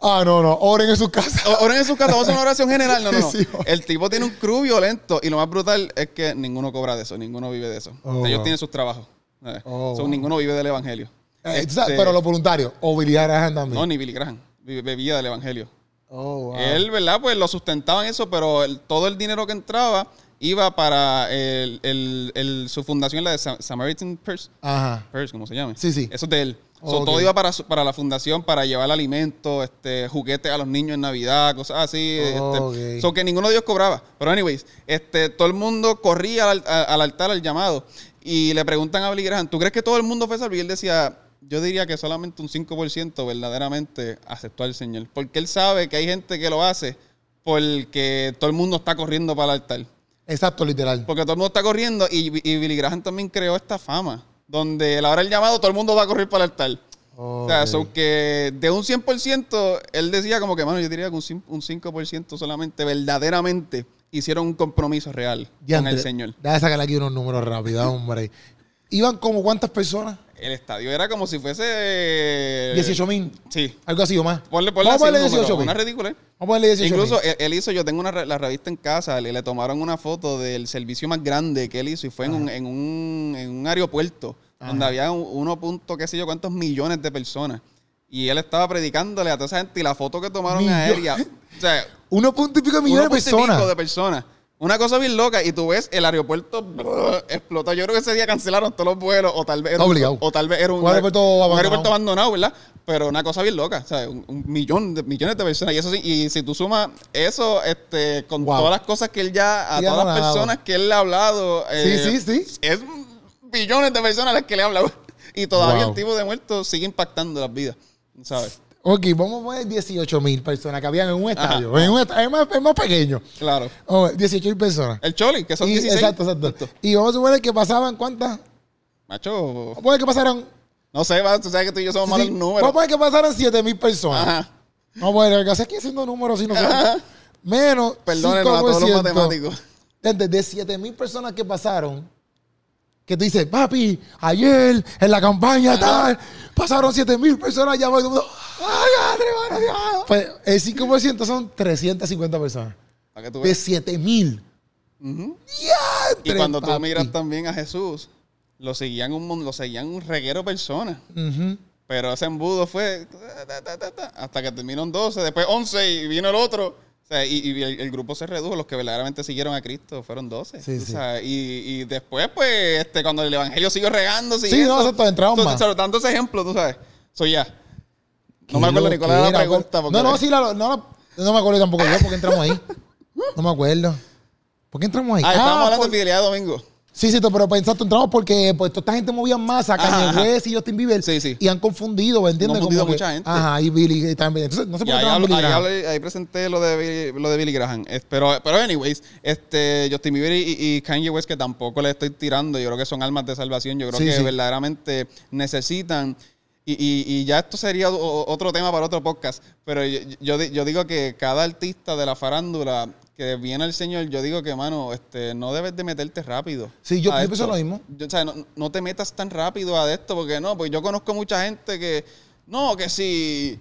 Ah, no, no, oren en sus casas. O- Oren en su casa, vamos a hacer una oración general. No, no, no. El tipo tiene un crew violento y lo más brutal es que ninguno cobra de eso, ninguno vive de eso. Oh, Ellos wow. tienen sus trabajos. Oh, So, wow. Ninguno vive del evangelio. Eh, Este, pero los voluntarios, o Billy Graham también. No, ni Billy Graham. Bebía del evangelio. Oh, wow. Él, ¿verdad? Pues lo sustentaba en eso, pero el- todo el dinero que entraba iba para el, el- el- su fundación, la de Sa- Samaritan Purse. Ajá. Purse, como se llama. Sí, sí. Eso es de él. So, Ok. Todo iba para, para la fundación, para llevar alimentos, este, juguetes a los niños en Navidad, cosas así. Ok. Este, so que ninguno de ellos cobraba. Pero, anyways, este, todo el mundo corría al, al altar, al llamado, y le preguntan a Billy Graham, ¿tú crees que todo el mundo fue salvo? Y él decía, yo diría que solamente un 5% verdaderamente aceptó al Señor. Porque él sabe que hay gente que lo hace porque todo el mundo está corriendo para el altar. Exacto, literal. Porque todo el mundo está corriendo y, y Billy Graham también creó esta fama. Donde a la hora del llamado todo el mundo va a correr para el altar. O sea, Ok. so que de un 100%, él decía como que, mano, yo diría que un, un 5% solamente verdaderamente hicieron un compromiso real con el Señor. Déjame sacar aquí unos números rápidos, hombre. ¿Iban como cuántas personas? El estadio era como si fuese... 18 mil. Sí. Algo así o más. Ponle, ponle Vamos a ponerle un número, 18 mil. Una ridícula, ¿eh? Vamos a ponerle 18 Incluso él, él hizo, yo tengo una la revista en casa, le, le tomaron una foto del servicio más grande que él hizo y fue en un, en un, en un aeropuerto donde había un- uno punto, qué sé yo, cuántos millones de personas. Y él estaba predicándole a toda esa gente y la foto que tomaron a él, y a- o sea, Uno punto y pico de millones personas. de personas. Una cosa bien loca y tú ves el aeropuerto brr, explotó. Yo creo que ese día cancelaron todos los vuelos o tal vez era, Obligado. un, o tal vez era un, Un aeropuerto un abandonado. aeropuerto abandonado, ¿verdad? Pero una cosa bien loca, o sea, un, un millón de millones de personas y eso sí, y si tú sumas eso este con Wow. todas las cosas que él ya a Sí, todas las personas que él le ha hablado Sí, eh, sí, sí. es billones de personas a las que le habla. Y todavía Wow. el tipo de muertos sigue impactando las vidas. ¿Sabes? Ok, vamos a poner 18 mil personas que habían en un estadio. En un estadio es más, es más pequeño. Claro. Oh, 18 mil personas. El Choli, que son Y- 16. exacto, exacto. Y vamos a suponer que pasaban, ¿cuántas? Macho, Vamos a poner que pasaran. no sé, va, tú sabes que tú y yo somos sí, malos en vamos a números. poner que pasaran 7 mil personas. Ajá. A poner que hace aquí haciendo números y no. Menos. Perdónenos a todos los 5%. matemáticos. Gente, de 7 mil personas que pasaron, que tú dices, papi, ayer en la campaña tal, pasaron 7 mil personas ya. voy", todo el mundo, ¡Ay, madre, madre, Dios". Pues el 5% son 350 personas. Para que tú De veas. 7 mil. Ujú. Y ¡Diantre, cuando tú papi! miras también a Jesús, lo seguían un, lo seguían un reguero personas. Ujú. Pero ese embudo fue ta, ta, ta, ta, hasta que terminaron 12, después 11 y vino el otro. O sea, y, y el, el grupo se redujo, los que verdaderamente siguieron a Cristo fueron 12. Sí, sí. sabes. Y, y después, pues, este, cuando el evangelio siguió regándose. y Sí, no, eso, entraron entonces, más. Dando ese ejemplo, tú sabes. Soy ya. No me acuerdo ni cuál era la pregunta. porque- No, no, sí, la, no, no me acuerdo tampoco yo porque entramos ahí. No me acuerdo. ¿Por qué entramos ahí? Ah, estábamos hablando por- de fidelidad de domingo. Sí, sí, pero pensaste, entramos porque pues toda esta gente movía masa, Kanye. West y Justin Bieber. Sí, sí. Y han confundido, ¿me entiendes? confundido Como que- mucha gente. Ajá, y Billy también. Entonces, no sé por qué ahí, Billy ahí presenté lo de, lo de Billy Graham. Pero, pero, anyways, este, Justin Bieber y, y Kanye West, que tampoco le estoy tirando, yo creo que son almas de salvación. Yo creo Sí, que sí. verdaderamente necesitan. Y, y- y ya esto sería otro tema para otro podcast. Pero yo, yo, di- yo digo que cada artista de la farándula que viene al Señor, yo digo que, mano, este, no debes de meterte rápido. Sí, yo- pienso lo mismo. Yo, o sea, no, no te metas tan rápido a esto, porque no, porque yo conozco mucha gente que, no, que si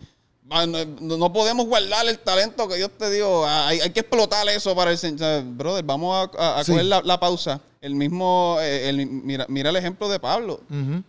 ah, no, no podemos guardar el talento que Dios te dio, hay, hay que explotar eso para el Señor. O sea, Brother, vamos a, a- a Sí. coger la, la pausa. El mismo, eh, el- mira, mira el ejemplo de Pablo.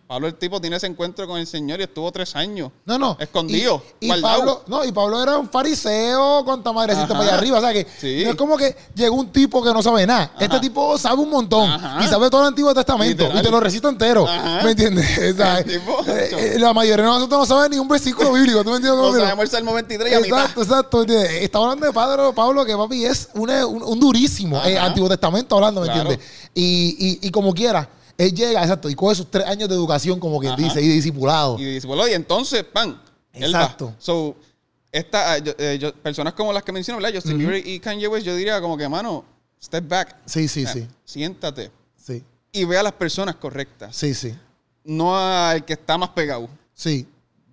Pablo, el tipo, tiene ese encuentro con el Señor y estuvo tres años. No, no. Escondido, Y. Pablo, no, y Pablo era un fariseo con madrecita para allá arriba. O sea que Sí. no es como que llegó un tipo que no sabe nada. Este tipo sabe un montón Ajá. y sabe todo el Antiguo Testamento Literal. y te lo recita entero. Ajá. ¿Me entiendes? O sea, eh, eh, la mayoría de nosotros no sabe ni un versículo bíblico. ¿Tú me entiendes? No sabemos el Salmo 23 y a mitad. Exacto, exacto. ¿entiendes? Estamos hablando de Pablo, Pablo que papi es un, un durísimo eh, Antiguo Testamento hablando, ¿me Claro. entiendes? Y, y, y como quiera, él llega, exacto, y coge sus tres años de educación, como quien Ajá. dice, y de discipulado. Y bueno, y entonces, pan. él va. Exacto. So, esta, eh, yo- eh, yo- personas como las que menciono, ¿verdad? Justin Bieber y Kanye West, yo diría como que, mano, step back. Sí, sí, sí. Siéntate Sí, y ve a las personas correctas. sí, sí. No al que está más pegado. Sí,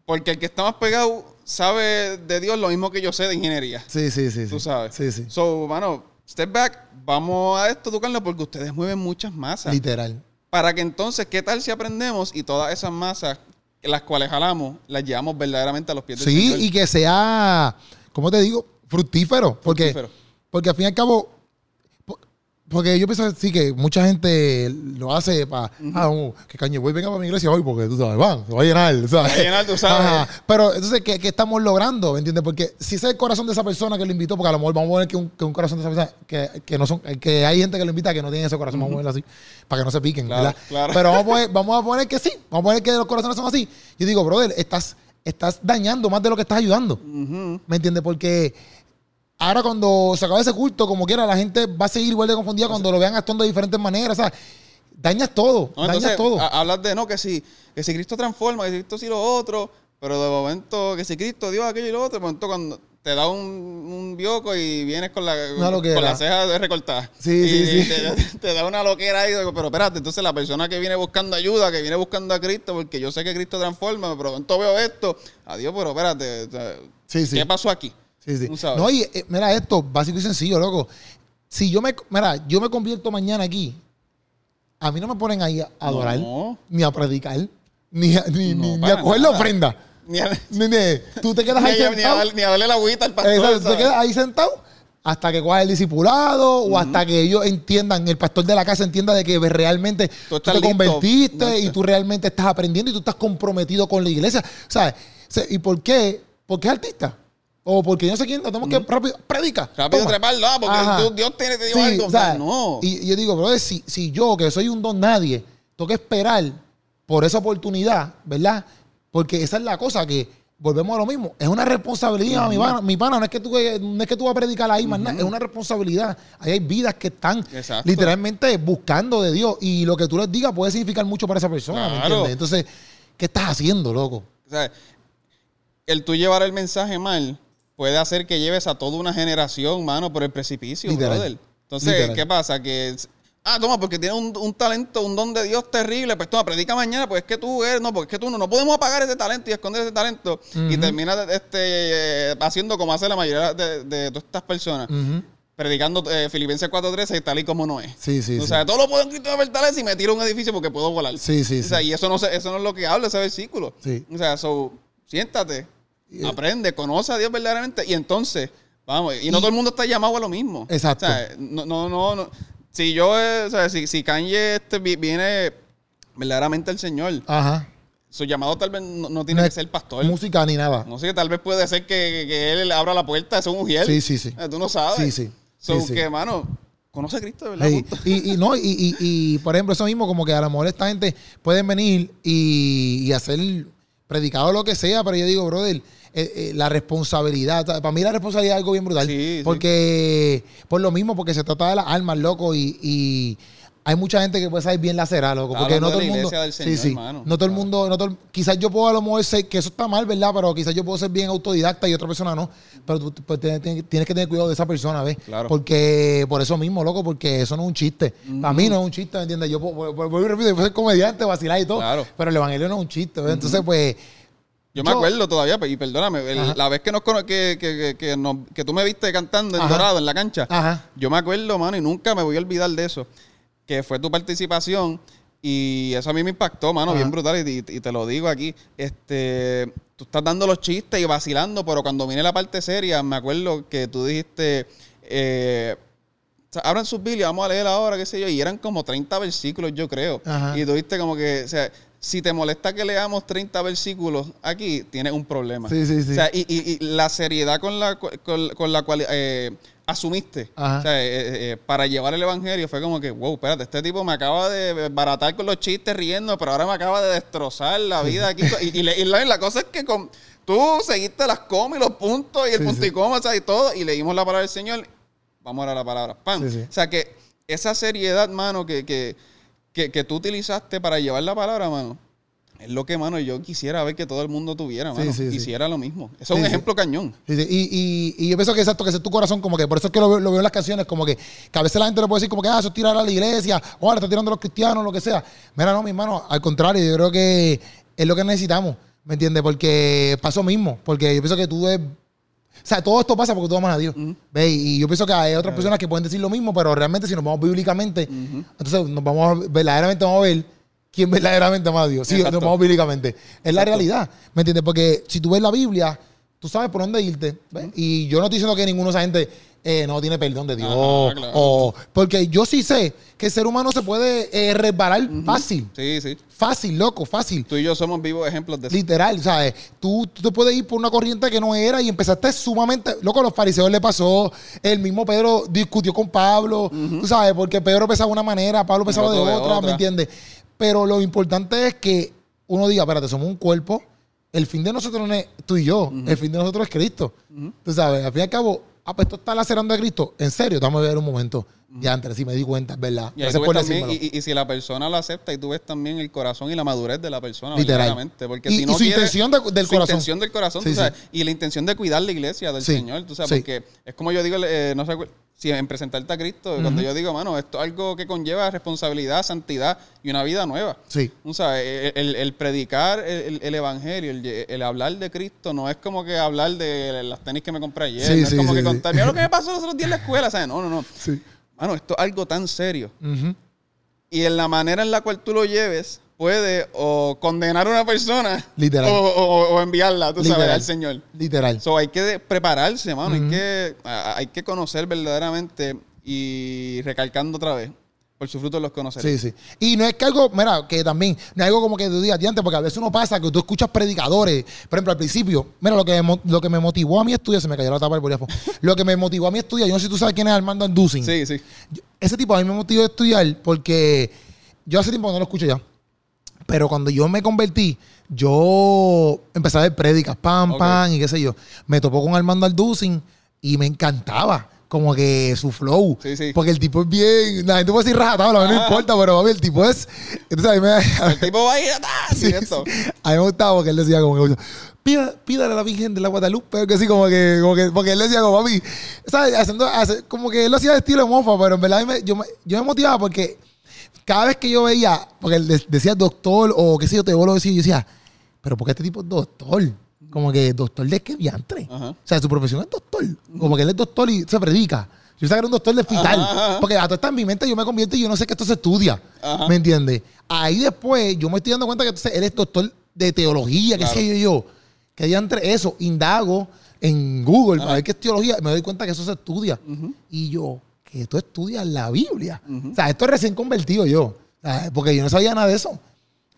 Porque el que está más pegado sabe de Dios lo mismo que yo sé de ingeniería. sí, sí, sí. Tú sí. sabes. Sí, sí. So, mano, step back. Vamos a esto, tocarlo, porque ustedes mueven muchas masas. Literal. Para que entonces, ¿qué tal si aprendemos y todas esas masas, las cuales jalamos, las llevamos verdaderamente a los pies del Sí, y que sea, ¿cómo te digo? Fructífero. Porque, Fructífero. porque al fin y al cabo, porque yo pienso sí que mucha gente lo hace para, ah, uh, que Kanye West venga para mi iglesia hoy porque tú sabes, van, se va a llenar, ¿sabes? va a llenar, tú sabes. Pero entonces, ¿qué, qué estamos logrando? ¿Me entiendes? Porque si ese es el corazón de esa persona que lo invitó, porque a lo mejor vamos a poner que un, que un corazón de esa persona, que, que no son, que hay gente que lo invita que no tiene ese corazón, vamos a ponerlo así, para que no se piquen, Claro, ¿verdad? claro. Pero vamos a, poner, vamos a poner que sí, vamos a poner que los corazones son así. Yo digo, brother, estás, estás dañando más de lo que estás ayudando. ¿Me entiendes? Porque ahora cuando se acabe ese culto, como quiera, la gente va a seguir igual de confundida cuando lo vean actuando de diferentes maneras. O sea, dañas todo, No, dañas entonces, todo. hablas de no, que si, que si Cristo transforma, que si Cristo sí lo otro, pero de momento que si Cristo dio aquello y lo otro, de momento cuando te da un, un bioco y vienes con la, con la ceja recortada. Sí, y, sí, sí. Te, te da una loquera ahí, pero espérate, entonces la persona que viene buscando ayuda, que viene buscando a Cristo, porque yo sé que Cristo transforma, pero de momento veo esto, adiós, pero espérate, sí. ¿qué pasó aquí? Sí, sí. No, y eh, mira esto, básico y sencillo, loco. Si yo me, mira, yo me convierto mañana aquí, a mí no me ponen ahí a adorar, No. ni a predicar, ni a, ni, No, ni- a coger la ofrenda. Ni a, tú te quedas ahí a- ni a sentado. darle- ni a darle la agüita al pastor. Exacto, tú te quedas ahí sentado hasta que cojas el discipulado o hasta que ellos entiendan, el pastor de la casa entienda de que realmente Tú te listo. convertiste No, y tú realmente estás aprendiendo y tú estás comprometido con la iglesia. ¿Sabes? ¿Y por qué? Porque es artista. O porque yo no sé quién, tenemos que rápido, predica. Rápido toma. treparlo, ah, porque Ajá. Dios, Dios tiene, te dio Sí, algo. o sea, no. Y, y yo digo, brother, si, si yo, que soy un don nadie, tengo que esperar por esa oportunidad, ¿verdad? Porque esa es la cosa que volvemos a lo mismo. Es una responsabilidad, mi, pana, mi pana. No es que tú, no es que tú vas a predicar ahí, más nada. Es una responsabilidad. Ahí hay vidas que están Exacto. literalmente buscando de Dios. Y lo que tú les digas puede significar mucho para esa persona, ¿me entiendes? Entonces, ¿qué estás haciendo, loco? O sea, el tú llevar el mensaje mal puede hacer que lleves a toda una generación, mano, por el precipicio, Literal. brother. Entonces, Literal. ¿qué pasa? Que, ah, toma, porque tienes un, un talento, un don de Dios terrible, pues toma, predica mañana, pues es que tú eres, no, porque es que tú no, no podemos apagar ese talento y esconder ese talento. Y terminas este, eh, haciendo como hace la mayoría de, de todas estas personas. Ujú. Predicando eh, Filipenses 4.13 tal y como no es. Sí, sí, O sí. sea, todo lo puedo en Cristo fortalece y me tiro a un edificio porque puedo volar. Sí, sí, O sea, sí. y eso no, se- eso no es lo que habla ese versículo. Sí. O sea, so, siéntate, aprende, conoce a Dios verdaderamente y entonces, vamos, y no Y- todo el mundo está llamado a lo mismo. Exacto. O sea, no, no, no, no. Si yo, eh, o sea, si, si Kanye este vi- viene verdaderamente el Señor, Ajá. su llamado tal vez no, no tiene No que ser pastor. Música ni nada. No sé, tal vez puede ser que, que él abra la puerta, es un mujer. Sí, sí, sí. Tú no sabes. Sí, sí. So Sí, sí. que, mano, conoce a Cristo, de ¿verdad? Y, y no, y, y- y, por ejemplo, eso mismo, como que a lo mejor esta gente pueden venir y, y hacer predicado lo que sea, pero yo digo, brother, eh, eh, la responsabilidad, para mí la responsabilidad es algo bien brutal. Sí, sí. porque, por lo mismo, porque se trata de las almas, loco, y, y hay mucha gente que puede salir bien lacerada, loco, Está porque no todo mundo. sí, sí. hermano. No todo el mundo, no todo el- quizás yo puedo a lo mejor ser, que eso está mal, ¿verdad? Pero quizás yo puedo ser bien autodidacta y otra persona no. Pero tú pues, tienes, que tener cuidado de esa persona, ¿ves? Claro. Porque por eso mismo, loco, porque eso no es un chiste. Para mí no es un chiste, ¿me entiendes? Yo puedo- vuelvo y repito, yo puedo ser comediante, vacilar y todo. Claro. Pero el evangelio no es un chiste, ¿ves? Entonces, pues. Yo me acuerdo todavía, y perdóname, el- la vez que, nos, que, que, que, que nos- que tú me viste cantando en Ajá. Dorado, en la cancha, Ajá. yo me acuerdo, mano, y nunca me voy a olvidar de eso, que fue tu participación y eso a mí me impactó, mano, Ajá. bien brutal, y, y te lo digo aquí, este, tú estás dando los chistes y vacilando, pero cuando vine la parte seria, me acuerdo que tú dijiste... Eh, abran sus Biblias, vamos a leer ahora, qué sé yo, y eran como 30 versículos, yo creo. Ajá. Y tú viste como que, o sea, si te molesta que leamos 30 versículos aquí, tienes un problema. Sí, sí, sí. O sea, y, y- y la seriedad con la, con, con la cual eh, asumiste o sea, eh, eh, eh, para llevar el evangelio fue como que, wow, espérate, este tipo me acaba de baratar con los chistes riendo, pero ahora me acaba de destrozar la vida aquí. Y, y le- y la, y la cosa es que con, tú seguiste las comas y los puntos y el Sí, punto y coma, o sea, y todo, y leímos la palabra del Señor. Vamos a la palabra. Sí, sí. O sea, que esa seriedad, mano, que, que, que, que tú utilizaste para llevar la palabra, mano, es lo que, mano, yo quisiera ver que todo el mundo tuviera, mano. sí, sí. Hiciera lo mismo. Eso es un ejemplo cañón. Y, y, y yo pienso que exacto, que ese es tu corazón, como que por eso es que lo, veo- lo veo en las canciones, como que, que a veces la gente le puede decir como que, ah, eso es tirar a la iglesia, o ahora está tirando a los cristianos, lo que sea. Mira, no, mi hermano, al contrario, yo creo que es lo que necesitamos, ¿me entiendes? Porque pasó mismo, porque yo pienso que tú es... O sea, todo esto pasa porque tú amas a Dios. ¿Ves? Y yo pienso que hay otras personas que pueden decir lo mismo, pero realmente si nos vamos bíblicamente, entonces nos vamos a, verdaderamente vamos a ver quién verdaderamente ama a Dios. Sí, bíblicamente. Es la realidad. ¿Me entiendes? Porque si tú ves la Biblia, tú sabes por dónde irte. ¿ves? Y yo no estoy diciendo que ninguno de esa gente eh, no tiene perdón de Dios. Claro. o, porque yo sí sé que el ser humano se puede eh, resbalar fácil. Sí, sí. Fácil, loco, fácil. Tú y yo somos vivos ejemplos de eso. Literal, ¿sabes? Tú, tú te puedes ir por una corriente que no era y empezaste sumamente. Loco, a los fariseos le pasó. El mismo Pedro discutió con Pablo, tú sabes, porque Pedro pensaba de una manera, Pablo pensaba de otra, de ¿me otra. entiendes? Pero lo importante es que uno diga, espérate, somos un cuerpo. El fin de nosotros no es tú y yo, el fin de nosotros es Cristo. Tú sabes, al fin y al cabo, ah, pues esto está lacerando a Cristo. En serio, dame a ver un momento. Ya antes, si me di cuenta, es verdad. Y, Gracias por también, y, y- y si la persona lo acepta, y tú ves también el corazón y la madurez de la persona, Literal. verdaderamente. Porque Y- si y no su quiere- intención de- del su corazón. intención del corazón, Sí, tú sabes, sí. y la intención de cuidar la iglesia del Sí, Señor, tú sabes, sí. porque es como yo digo, eh, no sé, si en presentarte a Cristo, cuando yo digo, mano, esto es algo que conlleva responsabilidad, santidad y una vida nueva. Sí. Tú sabes, el, el- el predicar el, el- el evangelio, el, hablar de Cristo, no es como que hablar de las tenis que me compré ayer, Sí, no es sí, como sí, que sí. contar, mira lo que me pasó los otros días en la escuela, ¿sabes? No, no, no. Mano, esto es algo tan serio. Y en la manera en la cual tú lo lleves, puede o condenar a una persona Literal. O, o- o enviarla, tú sabes, Literal. al Señor. Literal. So, hay que prepararse, mano. hay, que, hay que conocer verdaderamente y recalcando otra vez. Por su fruto los conoceréis. Sí, sí. Y no es que algo, mira, que también, no es algo como que tú digas antes, porque a veces uno pasa que tú escuchas predicadores, por ejemplo, al principio, mira, lo que, lo que me motivó a mi estudio, se me cayó la tapa del bolígrafo, lo que me motivó a mi estudio, yo no sé si tú sabes quién es Armando Anducin. Sí, sí. Yo- ese tipo a mí me motivó a estudiar porque yo hace tiempo que no lo escucho ya. Pero cuando yo me convertí, yo empecé a ver prédicas, pam, pam, y qué sé yo. Me topó con Armando Alducin y me encantaba. Como que su flow. Sí, sí. Porque el tipo es bien. La gente puede decir rajatabla, a mí no importa, pero papi, el tipo es. Entonces a mí me. El tipo va a ir atrás. Sí. A mí me gustaba porque él decía como que pídale a la Virgen de la Guadalupe, que así como que, como que, porque él decía como papi, ¿sabes? Haciendo, hace- como que él lo hacía de estilo mofa, pero en verdad a mí me- yo, me, yo me motivaba porque cada vez que yo veía, porque él de- decía doctor o qué sé yo, te vuelvo a decir, yo decía, pero ¿por qué este tipo es doctor? Como que doctor de qué diantre. Ajá. O sea, su profesión es doctor. Como que él es doctor y se predica. Yo era un doctor de hospital. Ajá, ajá. Porque a está en mi mente, yo me convierto y yo no sé que esto se estudia. Ajá. ¿Me entiendes? Ahí después yo me estoy dando cuenta que entonces él es doctor de teología, qué Claro. sé yo, yo. Que ya entre eso, indago en Google para ver qué es teología, me doy cuenta que eso se estudia. Y yo, que tú estudias la Biblia. O sea, esto es recién convertido yo. Porque yo no sabía nada de eso.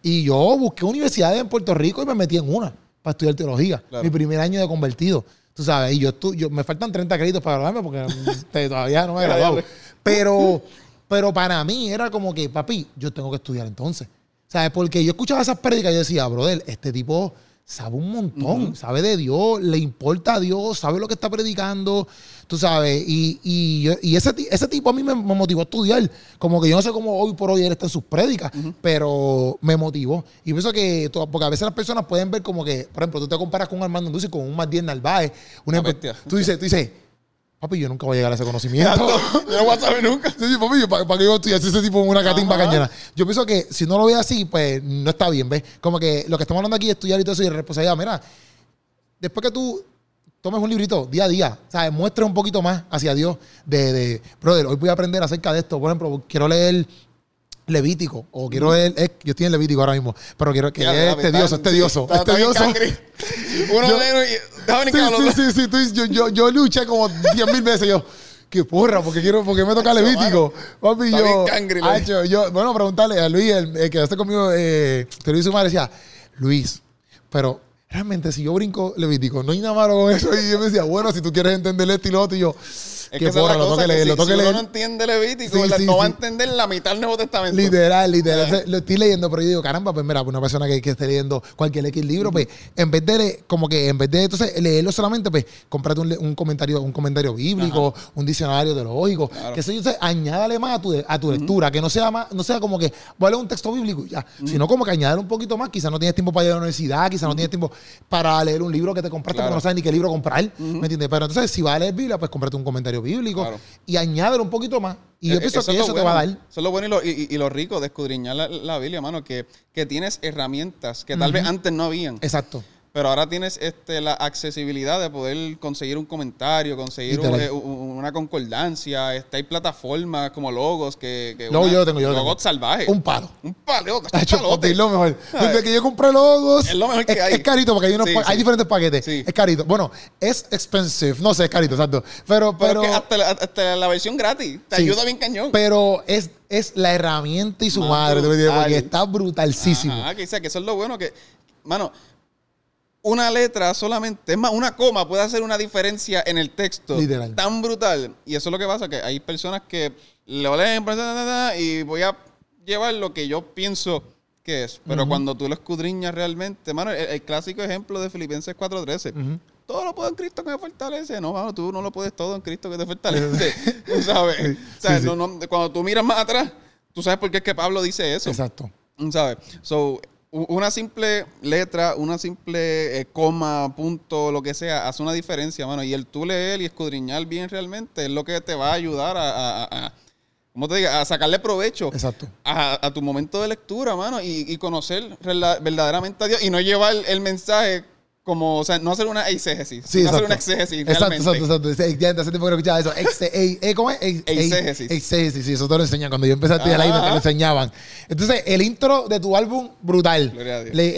Y yo busqué universidades en Puerto Rico y me metí en una para estudiar teología. Claro. Mi primer año de convertido. Tú sabes, y yo, yo me faltan 30 créditos para graduarme porque todavía no me he graduado. Pero, pero para mí era como que, papi, yo tengo que estudiar entonces. ¿Sabes? Porque yo escuchaba esas prédicas y yo decía, brother, este tipo sabe un montón, sabe de Dios, le importa a Dios, sabe lo que está predicando, tú sabes. Y, y, yo- y ese, ese tipo a mí me, me motivó a estudiar. Como que yo no sé cómo hoy por hoy él está en sus prédicas, pero me motivó. Y pienso que, porque a veces las personas pueden ver como que, por ejemplo, tú te comparas con un Armando Duce con un Matiel Narváez. Un Una ejemplo, tú dices, tú dices, papi, yo nunca voy a llegar a ese conocimiento. Yo no voy a saber nunca. Sí, papi, ¿para, para qué yo así ese tipo en una catimba cañona? Yo pienso que si no lo ve así, pues no está bien, ¿ves? Como que lo que estamos hablando aquí es estudiar y todo eso y responsabilidad. Mira, después que tú tomes un librito día a día, ¿sabes? Muestres un poquito más hacia Dios de, de, brother, hoy voy a aprender acerca de esto. Por ejemplo, quiero leer Levítico o quiero leer, yo estoy en Levítico ahora mismo, pero quiero que es tedioso, es tedioso, es tedioso. Uno déjame Sí, sí, sí, yo, yo, yo luché como 10 mil veces. Yo, qué porra, porque quiero, porque me toca Levítico. Papi, yo, cangre, hacho, yo, bueno, preguntarle a Luis, el, el que esté conmigo, eh, te lo hizo madre, decía, Luis, pero realmente si yo brinco Levítico, no hay nada malo con eso. Y yo me decía, bueno, si tú quieres entender esto y lo otro, y yo, Es que es porra, la lo cosa, tengo que leer, si, lo tengo si que uno leer. no entiende Levítico, Sí, ¿verdad? sí, no va a entender la mitad del Nuevo Testamento. Literal, literal. Eh. Lo estoy leyendo, pero yo digo, caramba, pues mira, pues una persona que, que esté leyendo cualquier X libro, pues en vez de, le- como que en vez de entonces leerlo solamente, pues cómprate un, comentario, un comentario bíblico, un diccionario teológico, Claro. que eso yo sé, añádale más a tu, a tu lectura, que no sea más, no sea como que voy a leer un texto bíblico ya, sino como que añadir un poquito más, quizás no tienes tiempo para ir a la universidad, quizás no tienes tiempo para leer un libro que te compraste, Claro. porque no sabes ni qué libro comprar, ¿me entiendes? Pero entonces, si vas a leer Biblia, pues cómprate un comentario bíblico Claro. y añádele un poquito más. Y yo Eh, pienso es que eso te va a dar. Eso es lo bueno y lo, y, lo rico de escudriñar la, la Biblia, mano, que, que tienes herramientas que tal vez antes no habían. Exacto. Pero ahora tienes este, la accesibilidad de poder conseguir un comentario, conseguir un- eh, un- una concordancia. Este, hay plataformas como Logos que... que No, una- yo lo tengo, yo lo Logos tengo. salvajes. Un palo. Un palo. Papi, lo mejor. Desde que yo compré logos. Es lo mejor que es, hay. es carito porque hay, unos Sí, hay diferentes paquetes. Sí. Es carito. Bueno, es expensive. No sé, es carito, exacto. Pero, Pero, pero, que hasta, la, hasta la versión gratis te ayuda bien cañón. pero es, es la herramienta y su madre, porque está brutalísimo. Ajá, que, o sea, que eso es lo bueno que, mano, una letra solamente, es más, una coma puede hacer una diferencia en el texto Literal. tan brutal. Y eso es lo que pasa, que hay personas que lo leen y voy a llevar lo que yo pienso que es. Pero cuando tú lo escudriñas realmente, mano, el, el clásico ejemplo de Filipenses 4.13. Todo lo puedo en Cristo que me fortalece. No, mano, tú no lo puedes todo en Cristo que te fortalece. ¿Tú sabes? O sea, Sí, no- no- cuando tú miras más atrás, tú sabes por qué es que Pablo dice eso. Exacto. ¿Sabes? So, una simple letra, una simple eh, coma, punto, lo que sea, hace una diferencia, mano. Y el tú leer y escudriñar bien realmente es lo que te va a ayudar a, a, a- a- ¿cómo te digo? A sacarle provecho Exacto. a, a tu momento de lectura, mano, y, y conocer verdaderamente a Dios y no llevar el mensaje como, o sea, no hacer una exégesis, Sí, no hacer exacto. una exégesis Exacto, realmente. exacto, exacto. Ya hace tiempo que no escuchaba eso. Exe- ey, eh, ¿Cómo es? Ey, Exégesis. Exégesis, sí, eso te lo enseñan. Cuando yo empecé a estudiar ahí, me lo enseñaban. Entonces, el intro de tu álbum, brutal. Gloria a Dios. Le-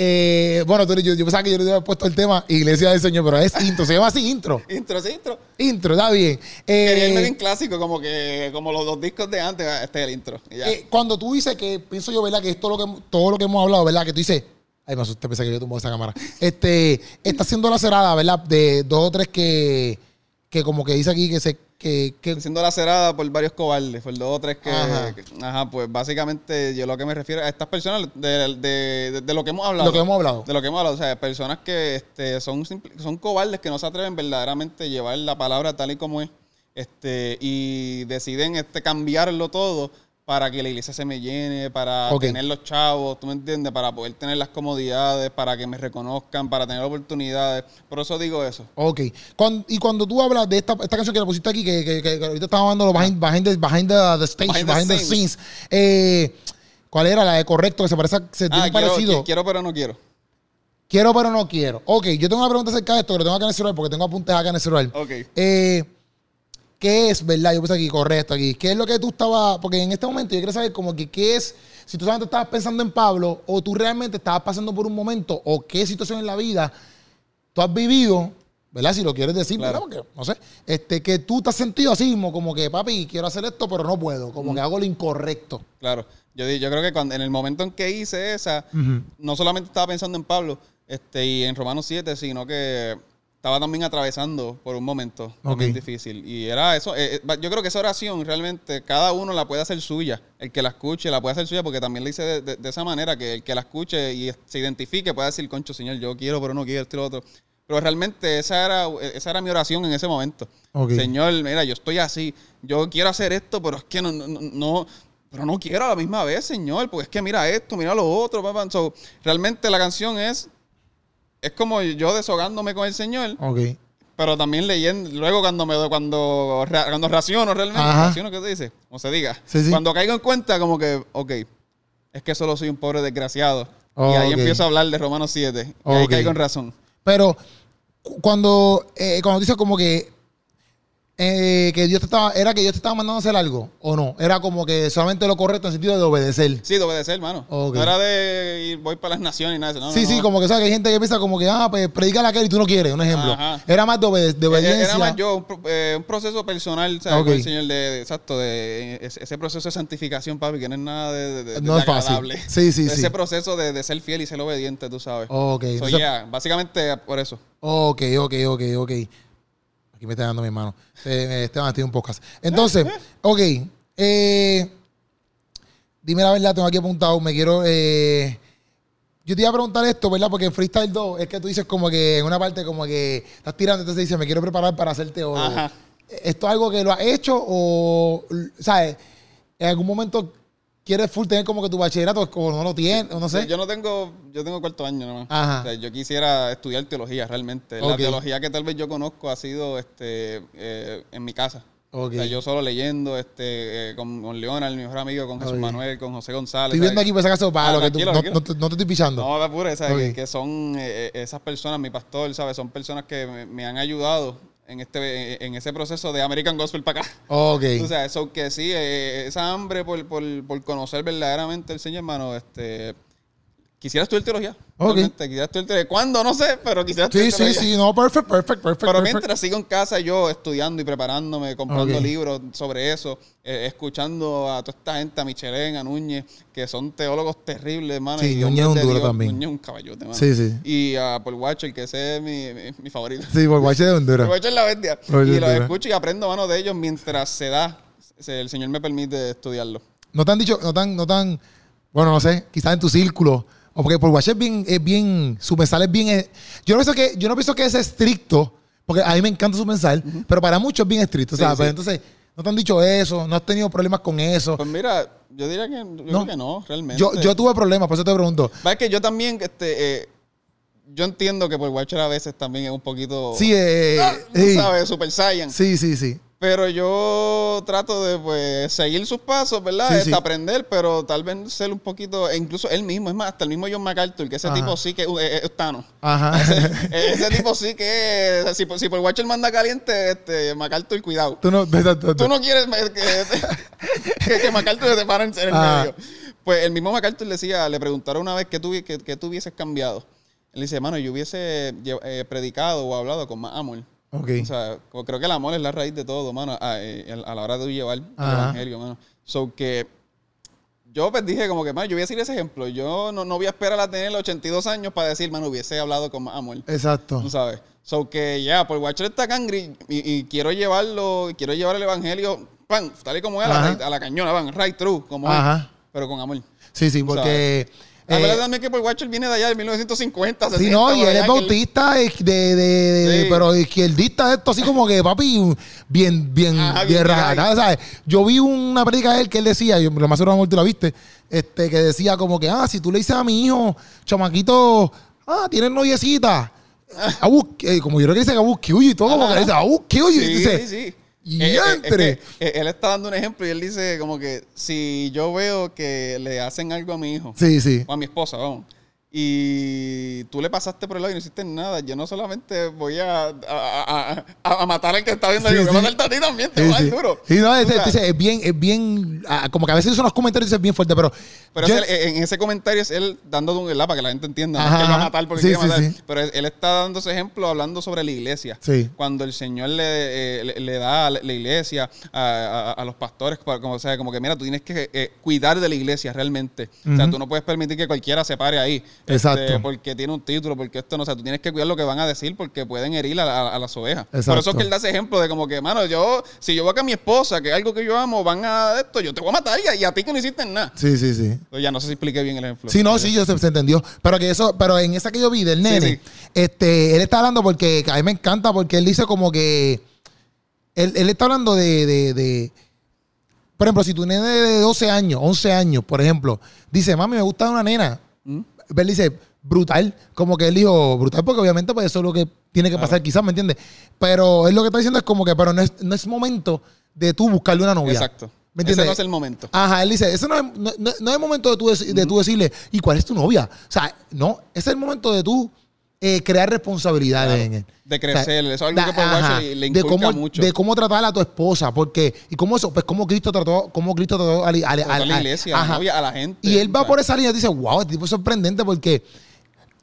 eh, bueno, tú- yo, yo pensaba que yo le había puesto el tema Iglesia del Señor, pero es intro, se llama así, intro. Intro, sí, intro. Intro, está bien. Eh, Quería irme bien clásico, como que como los dos discos de antes, este es el intro. eh, cuando tú dices que, pienso yo, ¿verdad? Que esto lo que, todo lo que hemos hablado, ¿verdad? Que tú dices, ay, me asusté, pensé que yo tumbó esa cámara. Este, está haciendo la cerrada, ¿verdad? De dos o tres que, que como que dice aquí que se, que, que siendo lacerada por varios cobardes, por dos o tres que Ajá. que- ajá, pues básicamente yo lo que me refiero a estas personas de, de- de- de lo que hemos hablado. lo que hemos hablado. De lo que hemos hablado, o sea, personas que este, son, simple- son cobardes, que no se atreven verdaderamente a llevar la palabra tal y como es, este, y deciden este, cambiarlo todo para que la iglesia se me llene, para tener los chavos, ¿tú me entiendes? Para poder tener las comodidades, para que me reconozcan, para tener oportunidades. Por eso digo eso. Ok. Cuando- y cuando tú hablas de esta, esta canción que le pusiste aquí, que, que, que- que ahorita estaba hablando lo behind, behind, the, behind the, the stage, behind, Behind the the scenes, eh, ¿cuál era la de correcto? Que se parece, se tiene Ah, quiero, parecido. qui- quiero, pero no quiero. Quiero, pero no quiero. Ok, yo tengo una pregunta acerca de esto, que lo tengo acá en el celular, porque tengo apuntes acá en el celular. Ok. Eh, ¿Qué es, verdad? Yo puse aquí, correcto, aquí. ¿Qué es lo que tú estabas...? Porque en este momento yo quiero saber como que qué es... Si tú solamente estabas pensando en Pablo, o tú realmente estabas pasando por un momento, o qué situación en la vida tú has vivido, ¿verdad? Si lo quieres decir, Claro. ¿verdad? Porque, no sé, este, que tú te has sentido así mismo, como que, papi, quiero hacer esto, pero no puedo. Como que hago lo incorrecto. Claro. Yo, yo creo que cuando, en el momento en que hice esa, no solamente estaba pensando en Pablo este, y en Romanos 7, sino que estaba también atravesando por un momento Ok. bien difícil. Y era eso. eh, eh, yo creo que esa oración realmente cada uno la puede hacer suya. El que la escuche la puede hacer suya porque también le hice de, de- de esa manera que el que la escuche y se identifique pueda decir, concho, Señor, yo quiero, pero no quiero esto y lo otro. Pero realmente esa era, esa era mi oración en ese momento. Ok. Señor, mira, yo estoy así. Yo quiero hacer esto, pero es que no, no, no- pero no quiero a la misma vez, Señor, porque es que mira esto, mira lo otro. papá. So, realmente la canción es, es como yo deshogándome con el Señor, Ok. pero también leyendo, luego cuando me cuando, cuando raciono realmente, Ajá. raciono, ¿qué te dice? O se diga. Sí, sí. Cuando caigo en cuenta, como que, ok, es que solo soy un pobre desgraciado. Oh, y ahí empiezo a hablar de Romanos 7. Y ahí caigo en razón. Pero cu- cuando, eh, cuando dices como que eh, que Dios te estaba, era que Dios te estaba mandando a hacer algo o no, era como que solamente lo correcto en el sentido de obedecer. Sí, de obedecer, hermano. No era de ir, voy para las naciones y nada de eso. No, sí, no, sí, no. como que sabes que hay gente que piensa como que, ah, pues predica la que y tú no quieres, un ejemplo. Ajá. Era más de, obede- de Eh, obediencia. Era más yo, un, eh, un proceso personal, ¿sabes? Ok. Con el Señor de, de- exacto, de ese, ese proceso de santificación, papi, que no es nada de, de- No es fácil. agradable. Sí, sí, ese sí. proceso de, de ser fiel y ser obediente, tú sabes. Ok, So, entonces- yeah, básicamente por eso. Ok, ok, ok, ok. Aquí me está dando mi mano. Eh, Esteban, en un podcast. Entonces, ok. eh, dime la verdad, tengo aquí apuntado. Me quiero. eh, yo te iba a preguntar esto, ¿verdad? Porque en Freestyle 2 es que tú dices como que en una parte como que estás tirando, entonces dices, me quiero preparar para ser teólogo. ¿Esto es algo que lo has hecho o, sabes, en algún momento quieres full tener como que tu bachillerato o no lo tienes, o no sé? Yo no tengo, yo tengo cuarto año nomás. Ajá. O sea, yo quisiera estudiar teología realmente. La teología que tal vez yo conozco ha sido este eh, en mi casa. Ok. O sea, yo solo leyendo este eh, con, con Leonard, mi mejor amigo, con Jesús. Manuel, con José González. Estoy viendo aquí por si acaso para Ah, lo que tú, no, no te, no te estoy pichando. No, de pura, ¿sabes? Que, que son eh, eh, esas personas, mi pastor, ¿sabes? Son personas que me, me han ayudado en este en ese proceso de American Gospel para acá. Ok. O sea, eso que sí, eh, esa hambre por, por, por conocer verdaderamente el Señor, hermano, este... Quisiera estudiar teología. Ok. realmente, Quisiera estudiar teología. ¿Cuándo? No sé, pero quisiera Sí, estudiar sí, teología. sí, no, perfect, perfect, perfect. Pero perfect. mientras sigo en casa yo estudiando y preparándome, comprando Ok. libros sobre eso, eh, escuchando a toda esta gente, a Michelén, a Núñez, que son teólogos terribles, hermano. Sí, y Núñez es un de duro Dios. también. Núñez es un caballote, hermano. Sí, sí. Y a Paul Watcher, que ese es mi, mi, mi favorito. Sí, por Guache de Honduras. Paul Watcher es la bestia. Y los escucho y aprendo, mano, de ellos mientras se da. se- El Señor me permite estudiarlo. No te han dicho, no tan, no tan, bueno, no sé, quizás en tu círculo. O porque por Guache es bien, es bien, su mensaje es bien, eh, yo no pienso que, yo no pienso que es estricto, porque a mí me encanta su mensaje, pero para muchos es bien estricto, Sí, ¿sabes? sí. Entonces, no te han dicho eso, no has tenido problemas con eso. Pues mira, yo diría que, yo No. creo que no, realmente. Yo, yo tuve problemas, por eso te pregunto. Va, es que yo también, este, eh, yo entiendo que Paul Watcher a veces también es un poquito... Sí, eh, tú sí, sabes, Super Saiyan. sí, sí, sí. Pero yo trato de pues seguir sus pasos, ¿verdad? Sí, Este, sí. aprender, pero tal vez ser un poquito, e incluso él mismo, es más, hasta el mismo John MacArthur, que ese Ajá. tipo sí que es, es Thanos. Ajá. Ese, ese tipo sí que si, por- si por Watcher manda caliente, este, MacArthur, cuidado. tú no, Tú no quieres que, que, que MacArthur te para en el Ah. medio. Pues el mismo MacArthur le decía, le preguntaron una vez que tú, que, que tú hubieses cambiado. Él dice, hermano, yo hubiese eh, predicado o hablado con más amor. Ok. O sea, como creo que el amor es la raíz de todo, mano, a, eh, a la hora de llevar el evangelio, mano. So que yo pues dije como que, mano, yo voy a decir ese ejemplo. Yo no, no voy a esperar a tener 82 años para decir, mano, hubiese hablado con más amor. Exacto. Tú sabes. So que ya, por Watcher está cangri y, y quiero llevarlo, quiero llevar el evangelio, pan, tal y como es, a la, a la cañona, van, right through, como Ajá. es, pero con amor. Sí, sí, porque. La eh, verdad también que por Watcher viene de allá de 1950, 60. Sí, no, y él es bautista de, de, de- de- Sí. pero izquierdista esto así como que papi bien bien Ajá, bien bien rajada, ¿sabes? Yo vi una predica de él que él decía, yo lo más seguro tú la viste, este que decía como que ah, si tú le dices a mi hijo, chamaquito, ah, tienes noviecita. A bus- eh, como yo creo que dice que a busque y todo, como que dice a busque y Sí, dice, sí, sí. Y Eh, eh, es entre. que, eh, él está dando un ejemplo y él dice como que si yo veo que le hacen algo a mi hijo Sí, sí. o a mi esposa, vamos, y tú le pasaste por el lado y no hiciste nada, yo no solamente voy a, a, a- a- matar al que está viendo, Sí, yo voy sí. a matarte a ti también, te Sí, voy a dar sí. duro. Sí, no, es, es- es bien, es bien, ah, como que a veces son los comentarios es bien fuerte, pero, Pero yo- es él- en ese comentario es él dando un ¿verdad? para que la gente entienda. no es Ajá, que él va a matar porque Sí, quiere matar. sí. Pero él, está dando ese ejemplo hablando sobre la iglesia. Sí. Cuando el Señor le, eh, le, le da a la la iglesia, a, los pastores, como, o sea, como que mira, tú tienes que eh, cuidar de la iglesia realmente. O sea, tú no puedes permitir que cualquiera se pare ahí. Este, Exacto. porque tiene un título, porque esto no, o sea, tú tienes que cuidar lo que van a decir porque pueden herir a, a- a las ovejas. Por Exacto. eso es que él da ese ejemplo de como que, mano, yo, si yo voy a mi esposa, que es algo que yo amo, van a esto, yo te voy a matar y a, y a ti que no hiciste nada. sí, sí, sí. Pues ya no sé si expliqué bien el ejemplo. Sí, no, sí, yo se, se entendió. Pero que eso, pero en esa que yo vi del nene, sí. este, él está hablando porque a mí me encanta porque él dice como que él, él está hablando de, de, de- por ejemplo, si tu nene de 12 años, 11 años, por ejemplo, dice, mami, me gusta una nena. ¿Mm? Él dice, brutal, como que él dijo, brutal, porque obviamente pues eso es lo que tiene que pasar quizás, ¿me entiendes? Pero él lo que está diciendo es como que, pero no es, no es momento de tú buscarle una novia. Exacto. ¿Me Ese entiendes? no es el momento. Ajá, él dice, ese no es, no, no- no es el momento de tú, de tú decirle, ¿y cuál es tu novia? O sea, no, ese es el momento de tú eh, crear responsabilidades Claro. en él. De crecer, eso es algo que ajá, le de cómo, mucho. De cómo tratar a tu esposa, porque, y cómo eso, pues cómo Cristo trató, cómo Cristo trató a, la- a la- a la a- iglesia, a la ajá. novia, a la gente. Y él va por esa línea y dice, wow, este tipo es sorprendente porque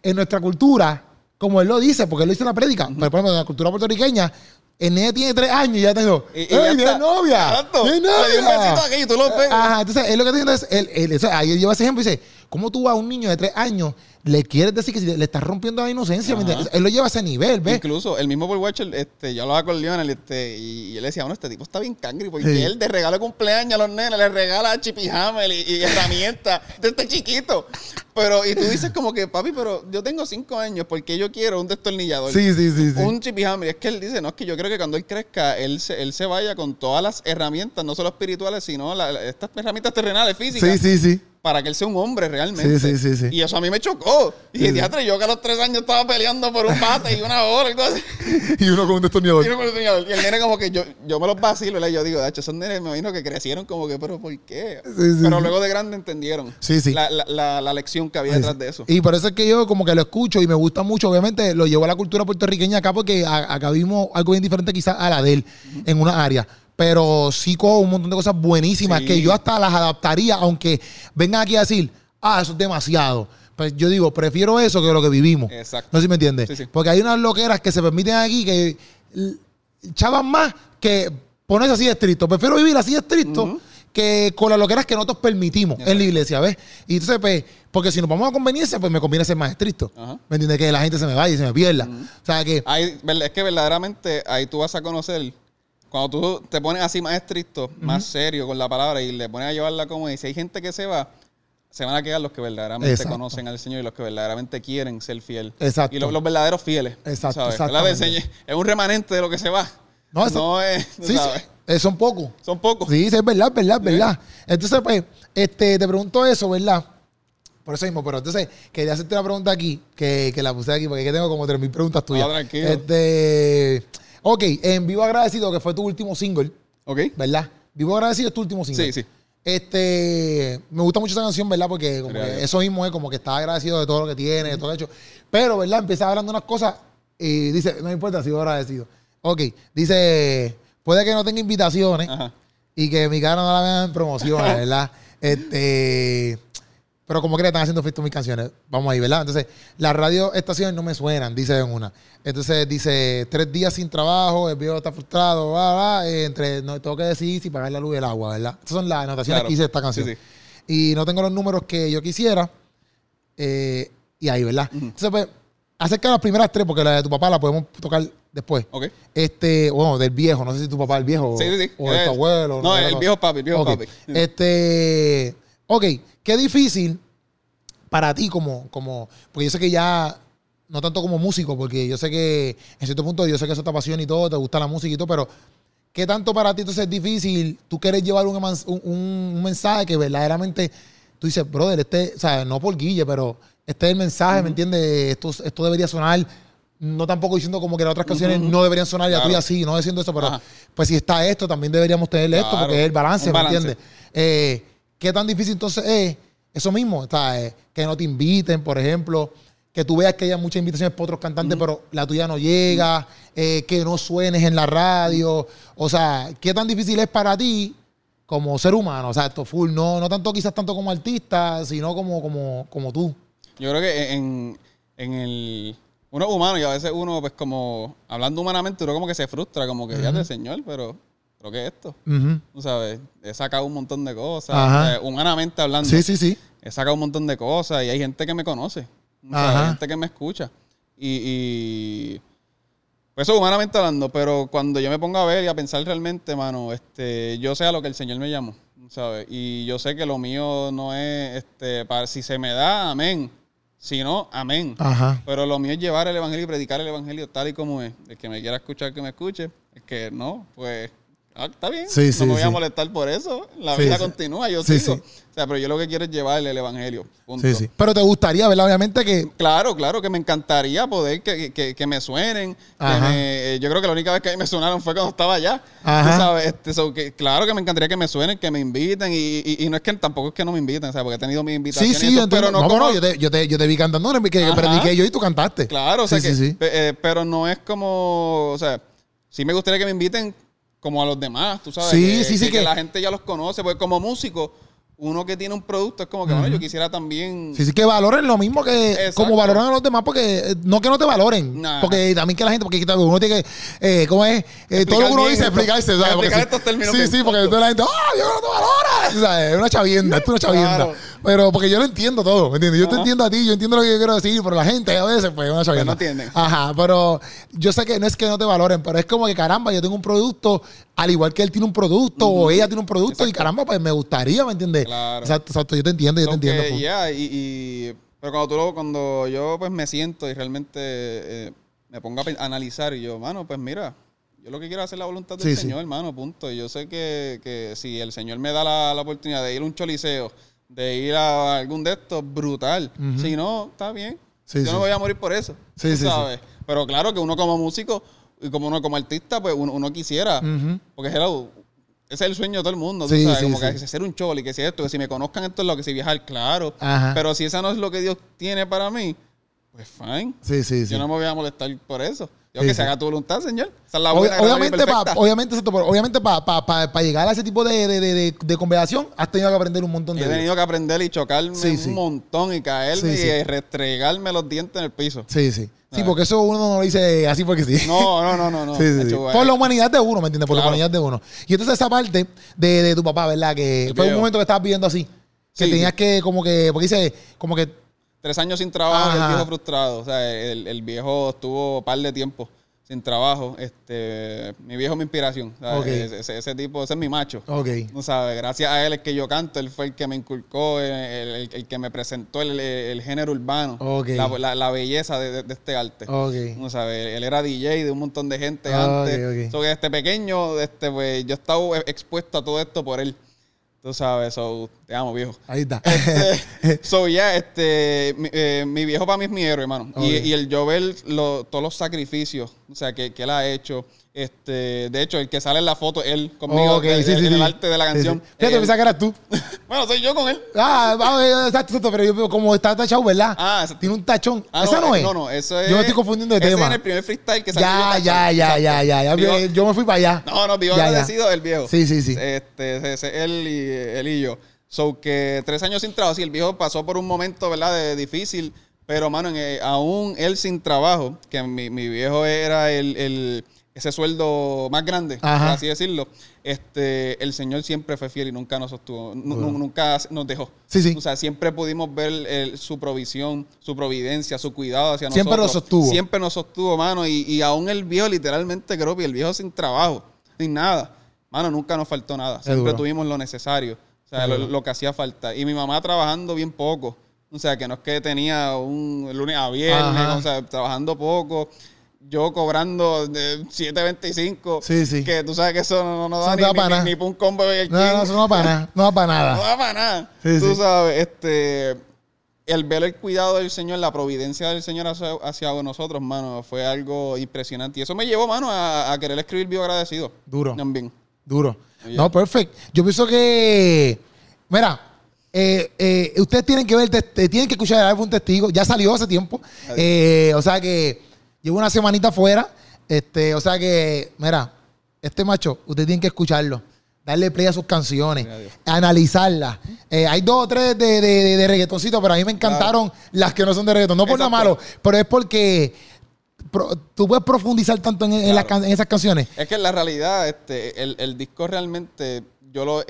en nuestra cultura, como él lo dice, porque él lo dice en la prédica, pero por ejemplo, en la cultura puertorriqueña, el nene tiene tres años y ya tengo, Y, y ¡Ey, ya novia! Exacto. ¡Tiene Le dio un novia! besito aquí y tú lo. Ajá, entonces él lo que está diciendo es, él, él- eso, ahí él lleva ese ejemplo y dice, ¿cómo tú a un niño de tres años le quieres decir que le estás rompiendo la inocencia? Él lo lleva a ese nivel, ¿ves? Incluso el mismo Paul Watcher, este, yo hablaba con Lionel este, y, y él decía, bueno, este tipo está bien cangri porque Sí. él de regalo de cumpleaños a los nenes le regala Chippy Hammer y, y herramientas de este chiquito. Pero, y tú dices como que, papi, pero yo tengo cinco años porque yo quiero un destornillador. Sí, sí, sí, sí. Un Chippy Hammer. Y es que él dice, no, es que yo creo que cuando él crezca, él se, él se vaya con todas las herramientas, no solo espirituales, sino la- estas herramientas terrenales, físicas. Sí, sí, sí. Para que él sea un hombre realmente. Sí, sí, sí, sí. Y eso a mí me chocó. Y dije, teatro, yo que a los tres años estaba peleando por un bate y una hora, algo así. y uno con un destornillador. Y, uno con el. Y nene como que yo, yo me los vacilo. Y yo digo, de hecho, esos nenes me imagino que crecieron como que, pero ¿por qué? Sí, sí, pero luego de grande entendieron Sí, sí. La, la, la, la lección que había detrás de eso. Y por eso es que yo como que lo escucho y me gusta mucho. Obviamente lo llevo a la cultura puertorriqueña acá porque a- acá vimos algo bien diferente quizás a la de él en una área. Pero sí cojo un montón de cosas buenísimas Sí. que yo hasta las adaptaría, aunque vengan aquí a decir, ah, eso es demasiado. Pues yo digo, prefiero eso que lo que vivimos. Exacto. No sé si me entiendes. Sí, sí. Porque hay unas loqueras que se permiten aquí que chavan más que ponerse así de estricto. Prefiero vivir así de estricto que con las loqueras que nosotros permitimos en la iglesia, ¿ves? Y entonces, pues, porque si nos vamos a conveniencia, pues me conviene ser más estricto. Ajá. ¿Me entiendes? Que la gente se me vaya y se me pierda. O sea, que... Ahí, es que verdaderamente ahí tú vas a conocer, cuando tú te pones así más estricto, más serio con la palabra y le pones a llevarla como y si hay gente que se va, se van a quedar los que verdaderamente Exacto. conocen al Señor y los que verdaderamente quieren ser fiel. Exacto. Y los, los verdaderos fieles. Exacto, ¿sabes? Es un remanente de lo que se va. No, eso- No es, Sí, sabes. son pocos. Son pocos. Sí, es verdad, verdad, verdad. Entonces, pues, este, te pregunto eso, ¿verdad? Por eso mismo, pero entonces quería hacerte una pregunta aquí, que, que la puse aquí, porque aquí tengo como 3.000 preguntas tuyas. No, tranquilo. Este, ok, en Vivo Agradecido, que fue tu último single, ¿Ok? ¿verdad? Vivo Agradecido es tu último single. Sí, sí. Este, me gusta mucho esa canción, ¿verdad? Porque como que eso mismo es como que está agradecido de todo lo que tiene, de todo lo hecho. Pero, ¿verdad? Empieza hablando unas cosas y dice, no me importa, sigo agradecido. Ok, dice, puede que no tenga invitaciones Ajá. y que mi cara no la vean en promociones, ¿verdad? este, pero como que le están haciendo fiesta mis canciones. Vamos ahí, ¿verdad? Entonces, las radio estaciones no me suenan, dice en una. Entonces dice, tres días sin trabajo, el viejo está frustrado, bla, bla, eh, entre, no tengo que decidir si pagar la luz y el agua, ¿verdad? Esas son las anotaciones Claro. que hice de esta canción. Sí, sí. y no tengo los números que yo quisiera. Eh, y ahí, ¿verdad? Entonces, pues, acerca de las primeras tres, porque la de tu papá la podemos tocar después. Ok. Este, bueno, del viejo, no sé si tu papá es el viejo Sí, sí, sí. o de tu Eh, abuelo. No, el viejo papi, el viejo Ok. papi. Este, ok, qué difícil para ti como, como, porque yo sé que ya, no tanto como músico, porque yo sé que en cierto punto yo sé que eso te apasiona y todo, te gusta la música y todo, pero ¿qué tanto para ti entonces es difícil? Tú quieres llevar un, un, un mensaje que verdaderamente tú dices, brother, este, o sea, no por Guille, pero este es el mensaje, ¿me entiendes? Esto, esto debería sonar. No tampoco diciendo como que las otras canciones no deberían sonar y la Claro. tuya sí, no diciendo eso, pero Ajá. pues si está esto, también deberíamos tenerle esto, Claro. porque es el balance, Un ¿me balance. entiendes? Eh, ¿Qué tan difícil entonces es eso mismo? O sea, eh, que no te inviten, por ejemplo, que tú veas que haya muchas invitaciones para otros cantantes, pero la tuya no llega, eh, que no suenes en la radio. O sea, ¿qué tan difícil es para ti como ser humano? O sea, esto full, no, no tanto quizás tanto como artista, sino como, como, como tú. Yo creo que en, en el... Uno es humano y a veces uno, pues como, hablando humanamente, uno como que se frustra, como que ya señor, pero, ¿qué es esto? Tú sabes, he sacado un montón de cosas, eh, humanamente hablando. Sí, sí, sí. He sacado un montón de cosas y hay gente que me conoce. o sea, Ajá. Hay gente que me escucha. Y, y- pues eso humanamente hablando, pero cuando yo me pongo a ver y a pensar realmente, mano, este, yo sé a lo que el Señor me llamó, ¿sabes? Y yo sé que lo mío no es, este, para, si se me da, amén. Si no, amén. Ajá. Pero lo mío es llevar el evangelio y predicar el evangelio tal y como es. El que me quiera escuchar, que me escuche. El que no, pues ah, está bien. Sí, sí, no me voy a sí. molestar por eso. La Sí, vida sí. continúa, yo Sí, sigo. sí. O sea, pero yo lo que quiero es llevarle el evangelio. Punto. Sí, sí. Pero te gustaría, ¿verdad? Obviamente que. Claro, claro, que me encantaría poder que, que- que me suenen. que Ajá. me- eh, yo creo que la única vez que me sonaron fue cuando estaba allá. Ajá. Tú sabes, este, so que, claro que me encantaría que me suenen, que me inviten. Y, y- y no es que tampoco es que no me inviten, o sea, porque he tenido mis Sí, invitaciones. sí, eso, yo pero no, no, como- no, yo te, yo, te, yo te vi cantando, que, que prediqué yo y tú cantaste. Claro, o sea Sí, que, sí, sí. pe- eh, pero no es como, o sea, sí me gustaría que me inviten como a los demás, tú sabes. Sí, que, sí, sí, que, que- que la gente ya los conoce, porque como músico, uno que tiene un producto es como que, bueno, yo quisiera también... Sí, sí, que valoren lo mismo que Exacto. como valoran a los demás, porque eh, no que no te valoren, Nah. porque también que la gente, porque uno tiene que, eh, ¿cómo es? Eh, todo lo que uno dice, esto. explicarse, ¿sabes? Porque Explicar sí- estos términos Sí, porque toda la gente, ¡ah, yo no te valora! ¿Sabes? Es una chavienda, es una chavienda. Claro. Pero porque yo lo entiendo todo, ¿me entiendes? Yo te entiendo a ti, yo entiendo lo que yo quiero decir, pero la gente a veces, pues, es una chavienda. no entienden. Ajá, pero yo sé que no es que no te valoren, pero es como que, caramba, yo tengo un producto, al igual que él tiene un producto, o ella tiene un producto, y caramba, pues me gustaría, ¿me entiendes? Claro. Exacto, exacto, yo te entiendo, yo te entiendo. que, full. ya, y, y- pero cuando tú lo- cuando yo pues me siento y realmente eh, me pongo a analizar y yo, mano, pues mira, yo lo que quiero es hacer la voluntad del Sí. Señor, hermano, punto. Y yo sé que, que si el Señor me da la, la oportunidad de ir a un choliseo, de ir a algún de estos, brutal. Si no, está bien. Sí, yo sí. no voy a morir por eso. Sí, sabes. Pero claro que uno como músico y como uno como artista, pues uno, uno quisiera. Porque hello, ese es el sueño de todo el mundo. Sí, sabes, sí, como que hacer un choli, que si esto, que si me conozcan esto es lo que si viajar, claro. Ajá. Pero si esa no es lo que Dios tiene para mí, pues fine. Sí, sí, sí. Yo no me voy a molestar por eso. Yo que se haga tu voluntad, Señor. Esa es la Ob- buena, agradable y obviamente, pa- perfecta. obviamente, obviamente para llegar a ese tipo de, de, de, de- conversación has tenido que aprender un montón de He tenido que aprender y chocarme Sí, sí. un montón y caerme Sí, y restregarme los dientes en el piso. Sí, sí. Sí, Ah. porque eso uno no lo dice así porque sí. No, no, no, no. no. Hecho, Por la humanidad de uno, ¿me entiendes? Por la humanidad de uno. Y entonces esa parte de, de tu papá, ¿verdad? Que El fue un momento que estabas viviendo así. Que tenías que, como que, porque dice, como que, Tres años sin trabajo, Ajá. el viejo frustrado. O sea, el, el viejo estuvo un par de tiempo sin trabajo. Este, mi viejo es mi inspiración. Ese, ese- ese tipo, ese es mi macho. ok. No sabes, gracias a él es que yo canto, él fue el que me inculcó, el, el- el que me presentó el, el género urbano, la, la- la belleza de, de- de este arte. No sabes, él era DJ de un montón de gente antes. So que desde pequeño, este, pues, yo he estado expuesto a todo esto por él. Tú sabes, so, te amo, viejo. Ahí está. Este, so, ya, este, mi, eh, mi viejo para mí es mi héroe, hermano. Y, y el yo ver lo- todos los sacrificios, o sea, que, que él ha hecho. Este, de hecho, el que sale en la foto, él conmigo, Ok, de- sí, de- sí, en el arte de la canción. Fíjate, pensaba que eras tú. bueno, soy yo con él. Ah, ah, eh, exacto, pero yo veo como está tachado, ¿verdad? Ah, ese- Tiene un tachón. Ah, ¿Esa no, eh, es? No, no, eso es. Yo me estoy confundiendo de ese tema. es en el primer freestyle que salió. Ya, ya, ya, ya, ya, ya. Vivo- Yo me fui para allá. No, no, vivo agradecido del viejo. Sí, sí, sí. Este, ese- ese- él y él y yo. So que tres años sin trabajo. Sí, el viejo pasó por un momento, ¿verdad? De difícil. Pero, mano, en, eh, aún él sin trabajo, que mi, mi viejo era el, el- ese sueldo más grande, Ajá. por así decirlo, este, el Señor siempre fue fiel y nunca nos sostuvo, nunca nos dejó. Sí, sí. O sea, siempre pudimos ver el- su provisión, su providencia, su cuidado hacia Siempre nosotros. nos sostuvo. Siempre nos sostuvo, mano. Y, y aún el viejo, literalmente, creo que el viejo sin trabajo, sin nada. Mano, nunca nos faltó nada. Siempre tuvimos lo necesario. O sea, lo, que hacía falta. Y mi mamá trabajando bien poco. O sea, que no es que tenía un lunes a viernes, Ajá. o sea, trabajando poco. Yo cobrando de 7.25. Sí, sí. Que tú sabes que eso no, no da no ni, da ni, para ni, nada. ni pa' un combo de Burger No, no, eso no va para nada. No va para No nada. da para nada. Sí, Tú sí. sabes, este, el ver el cuidado del Señor, la providencia del Señor hacia, hacia nosotros, mano, fue algo impresionante. Y eso me llevó, mano, a, a querer escribir bio agradecido. Duro. También. Duro. Oye. No, perfecto. Yo pienso que. Mira, eh, eh, ustedes tienen que ver, tienen que escuchar el álbum Testigo. Ya salió hace tiempo. Eh, o sea que llevo una semanita fuera. Este, o sea que, mira, este macho, ustedes tienen que escucharlo. Darle play a sus canciones, analizarlas. Eh, hay dos o tres de, de, de, de reggaetoncito, pero a mí me encantaron las que no son de reggaeton. No por nada Exacto. malo, pero es porque pro- tú puedes profundizar tanto en, en las en esas canciones. Es que en la realidad, este, el, el disco realmente, yo lo.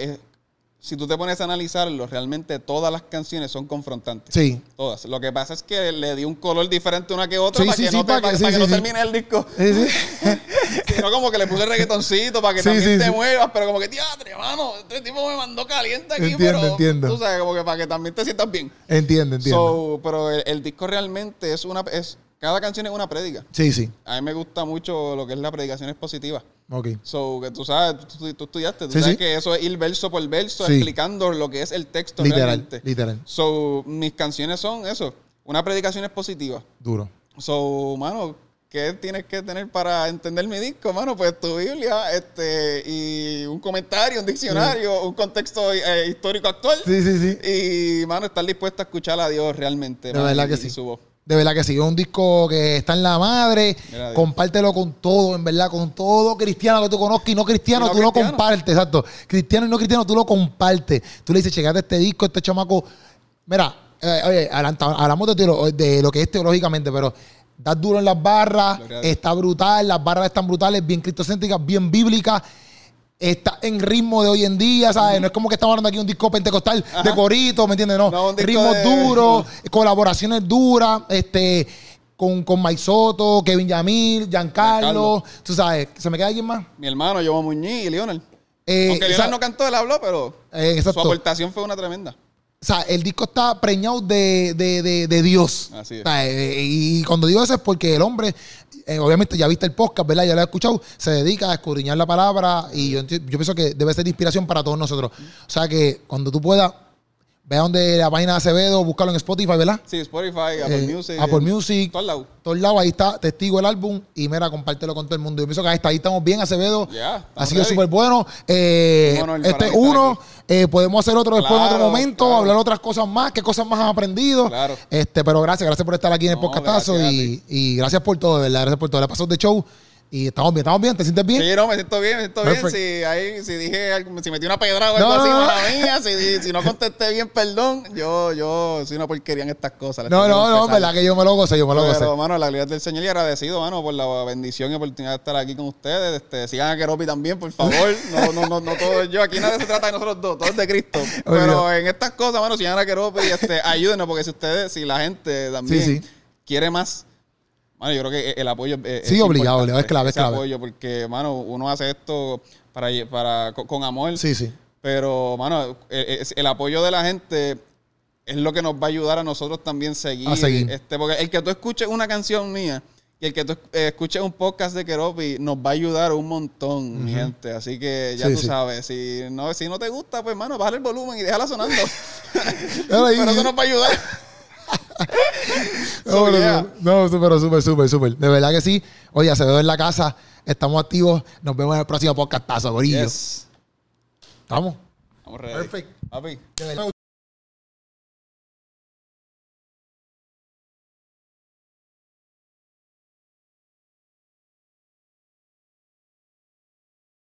Si tú te pones a analizarlo, realmente todas las canciones son confrontantes. Sí. Todas. Lo que pasa es que le di un color diferente una que otra Sí, para sí, que sí, no, te- para para- que no termine el disco. Sí, sí. Sino como que le puse reggaetoncito para que también te muevas, pero como que, diatre, mano, este tipo me mandó caliente aquí, Entiendo, pero entiendo. tú sabes, como que para que también te sientas bien. Entiendo, entiendo. So, pero el, el disco realmente es una, es, cada canción es una prédica. sí, sí. A mí me gusta mucho lo que es la predicación expositiva. Ok. So, que tú sabes, tú, tú estudiaste, tú Sí, sabes sí. que eso es ir verso por verso, Sí. explicando lo que es el texto Literal, realmente. literal. So, mis canciones son eso, una predicación expositiva. Duro. So, mano, ¿qué tienes que tener para entender mi disco, mano? Pues tu Biblia, este, y un comentario, un diccionario, un contexto eh, histórico actual. Sí, sí, sí. Y, mano, estar dispuesto a escuchar a Dios realmente. Mano, verdad y- que y sí. su voz. De verdad que sí. Es un disco que está en la madre. Mira. Compártelo con todo, en verdad. Con todo cristiano que tú conozcas y no cristiano, Y no tú lo compartes. Exacto. Cristiano y no cristiano, tú lo compartes. Tú le dices, checate este disco, este chamaco. Mira, eh, oye, hablamos de, teolo- de lo que es teológicamente, pero da duro en las barras, está brutal, las barras están brutales, bien cristocéntricas, bien bíblicas. Está en ritmo de hoy en día, ¿sabes? No es como que estamos hablando aquí de un disco pentecostal de Ajá. corito, ¿me entiendes? No, No, ritmos de- duros, colaboraciones duras, este, con, con Mike Soto, Kevin Yamil, Giancarlo, tú sabes, ¿se me queda alguien más? Mi hermano, Yomo Muñiz y Lionel. Eh, Aunque Lionel no cantó, él habló, pero Eh, su aportación fue una tremenda. O sea, el disco está preñado de, de, de, de Dios. Así es. O sea, eh, y cuando digo eso es porque el hombre, eh, obviamente ya viste el podcast, ¿verdad? Ya lo he escuchado, se dedica a escudriñar la palabra y yo, yo pienso que debe ser de inspiración para todos nosotros. O sea, que cuando tú puedas, ve a donde la página de Acevedo, búscalo en Spotify, ¿verdad? Sí, Spotify, Apple Eh, Music. Apple Music. Todos lados. todos lados, ahí está, testigo el álbum y mira, compártelo con todo el mundo. Yo pienso que ahí está, ahí estamos bien, Acevedo. Ya, ha estamos sido súper bueno. Eh, este uno, aquí. Eh, podemos hacer otro después en otro momento, claro. hablar otras cosas más, qué cosas más has aprendido. Claro. Este, pero gracias, gracias por estar aquí en el No, podcastazo gracias a y, y gracias por todo, de ¿verdad? Gracias por todo. Le pasó de show y estamos bien, estamos bien, ¿te sientes bien? Sí, no, me siento bien, me siento bien. Si, ahí, si dije algo, si metí una pedra o algo No, así, no, mala mía. Si, si no contesté bien, perdón. Yo, yo soy una porquería en estas cosas. No, no, no, verdad que yo me lo gocé, yo me lo gocé. Pero, mano, la gloria del Señor y agradecido, mano, por la bendición y oportunidad de estar aquí con ustedes. Este, sigan a Keropi también, por favor. No, no, no, no todo yo. Aquí nadie se trata de nosotros dos, todo es de Cristo. Pero en estas cosas, mano, sigan a Keropi este, ayúdenos, porque si ustedes, si la gente también Sí, sí. quiere más, mano, yo creo que el apoyo es, Sí, es obligado, es clave, es clave. apoyo, porque, mano, uno hace esto para, para, con, amor. Sí, sí. Pero, mano, el, el apoyo de la gente es lo que nos va a ayudar a nosotros también seguir. A seguir. Este, porque el que tú escuches una canción mía y el que tú eh, escuches un podcast de Keropi nos va a ayudar un montón, mi gente. Así que ya Sí, tú sí. sabes, si no, si no te gusta, pues, mano, baja el volumen y déjala sonando. Pero eso nos va a ayudar. No, So, no, yeah. no, no, súper, súper, súper, súper. De verdad que sí. Oye, Acevedo en la casa. Estamos activos. Nos vemos en el próximo podcastazo, Gorillo. Yes. ¿Estamos? Vamos ready. Perfect. Papi.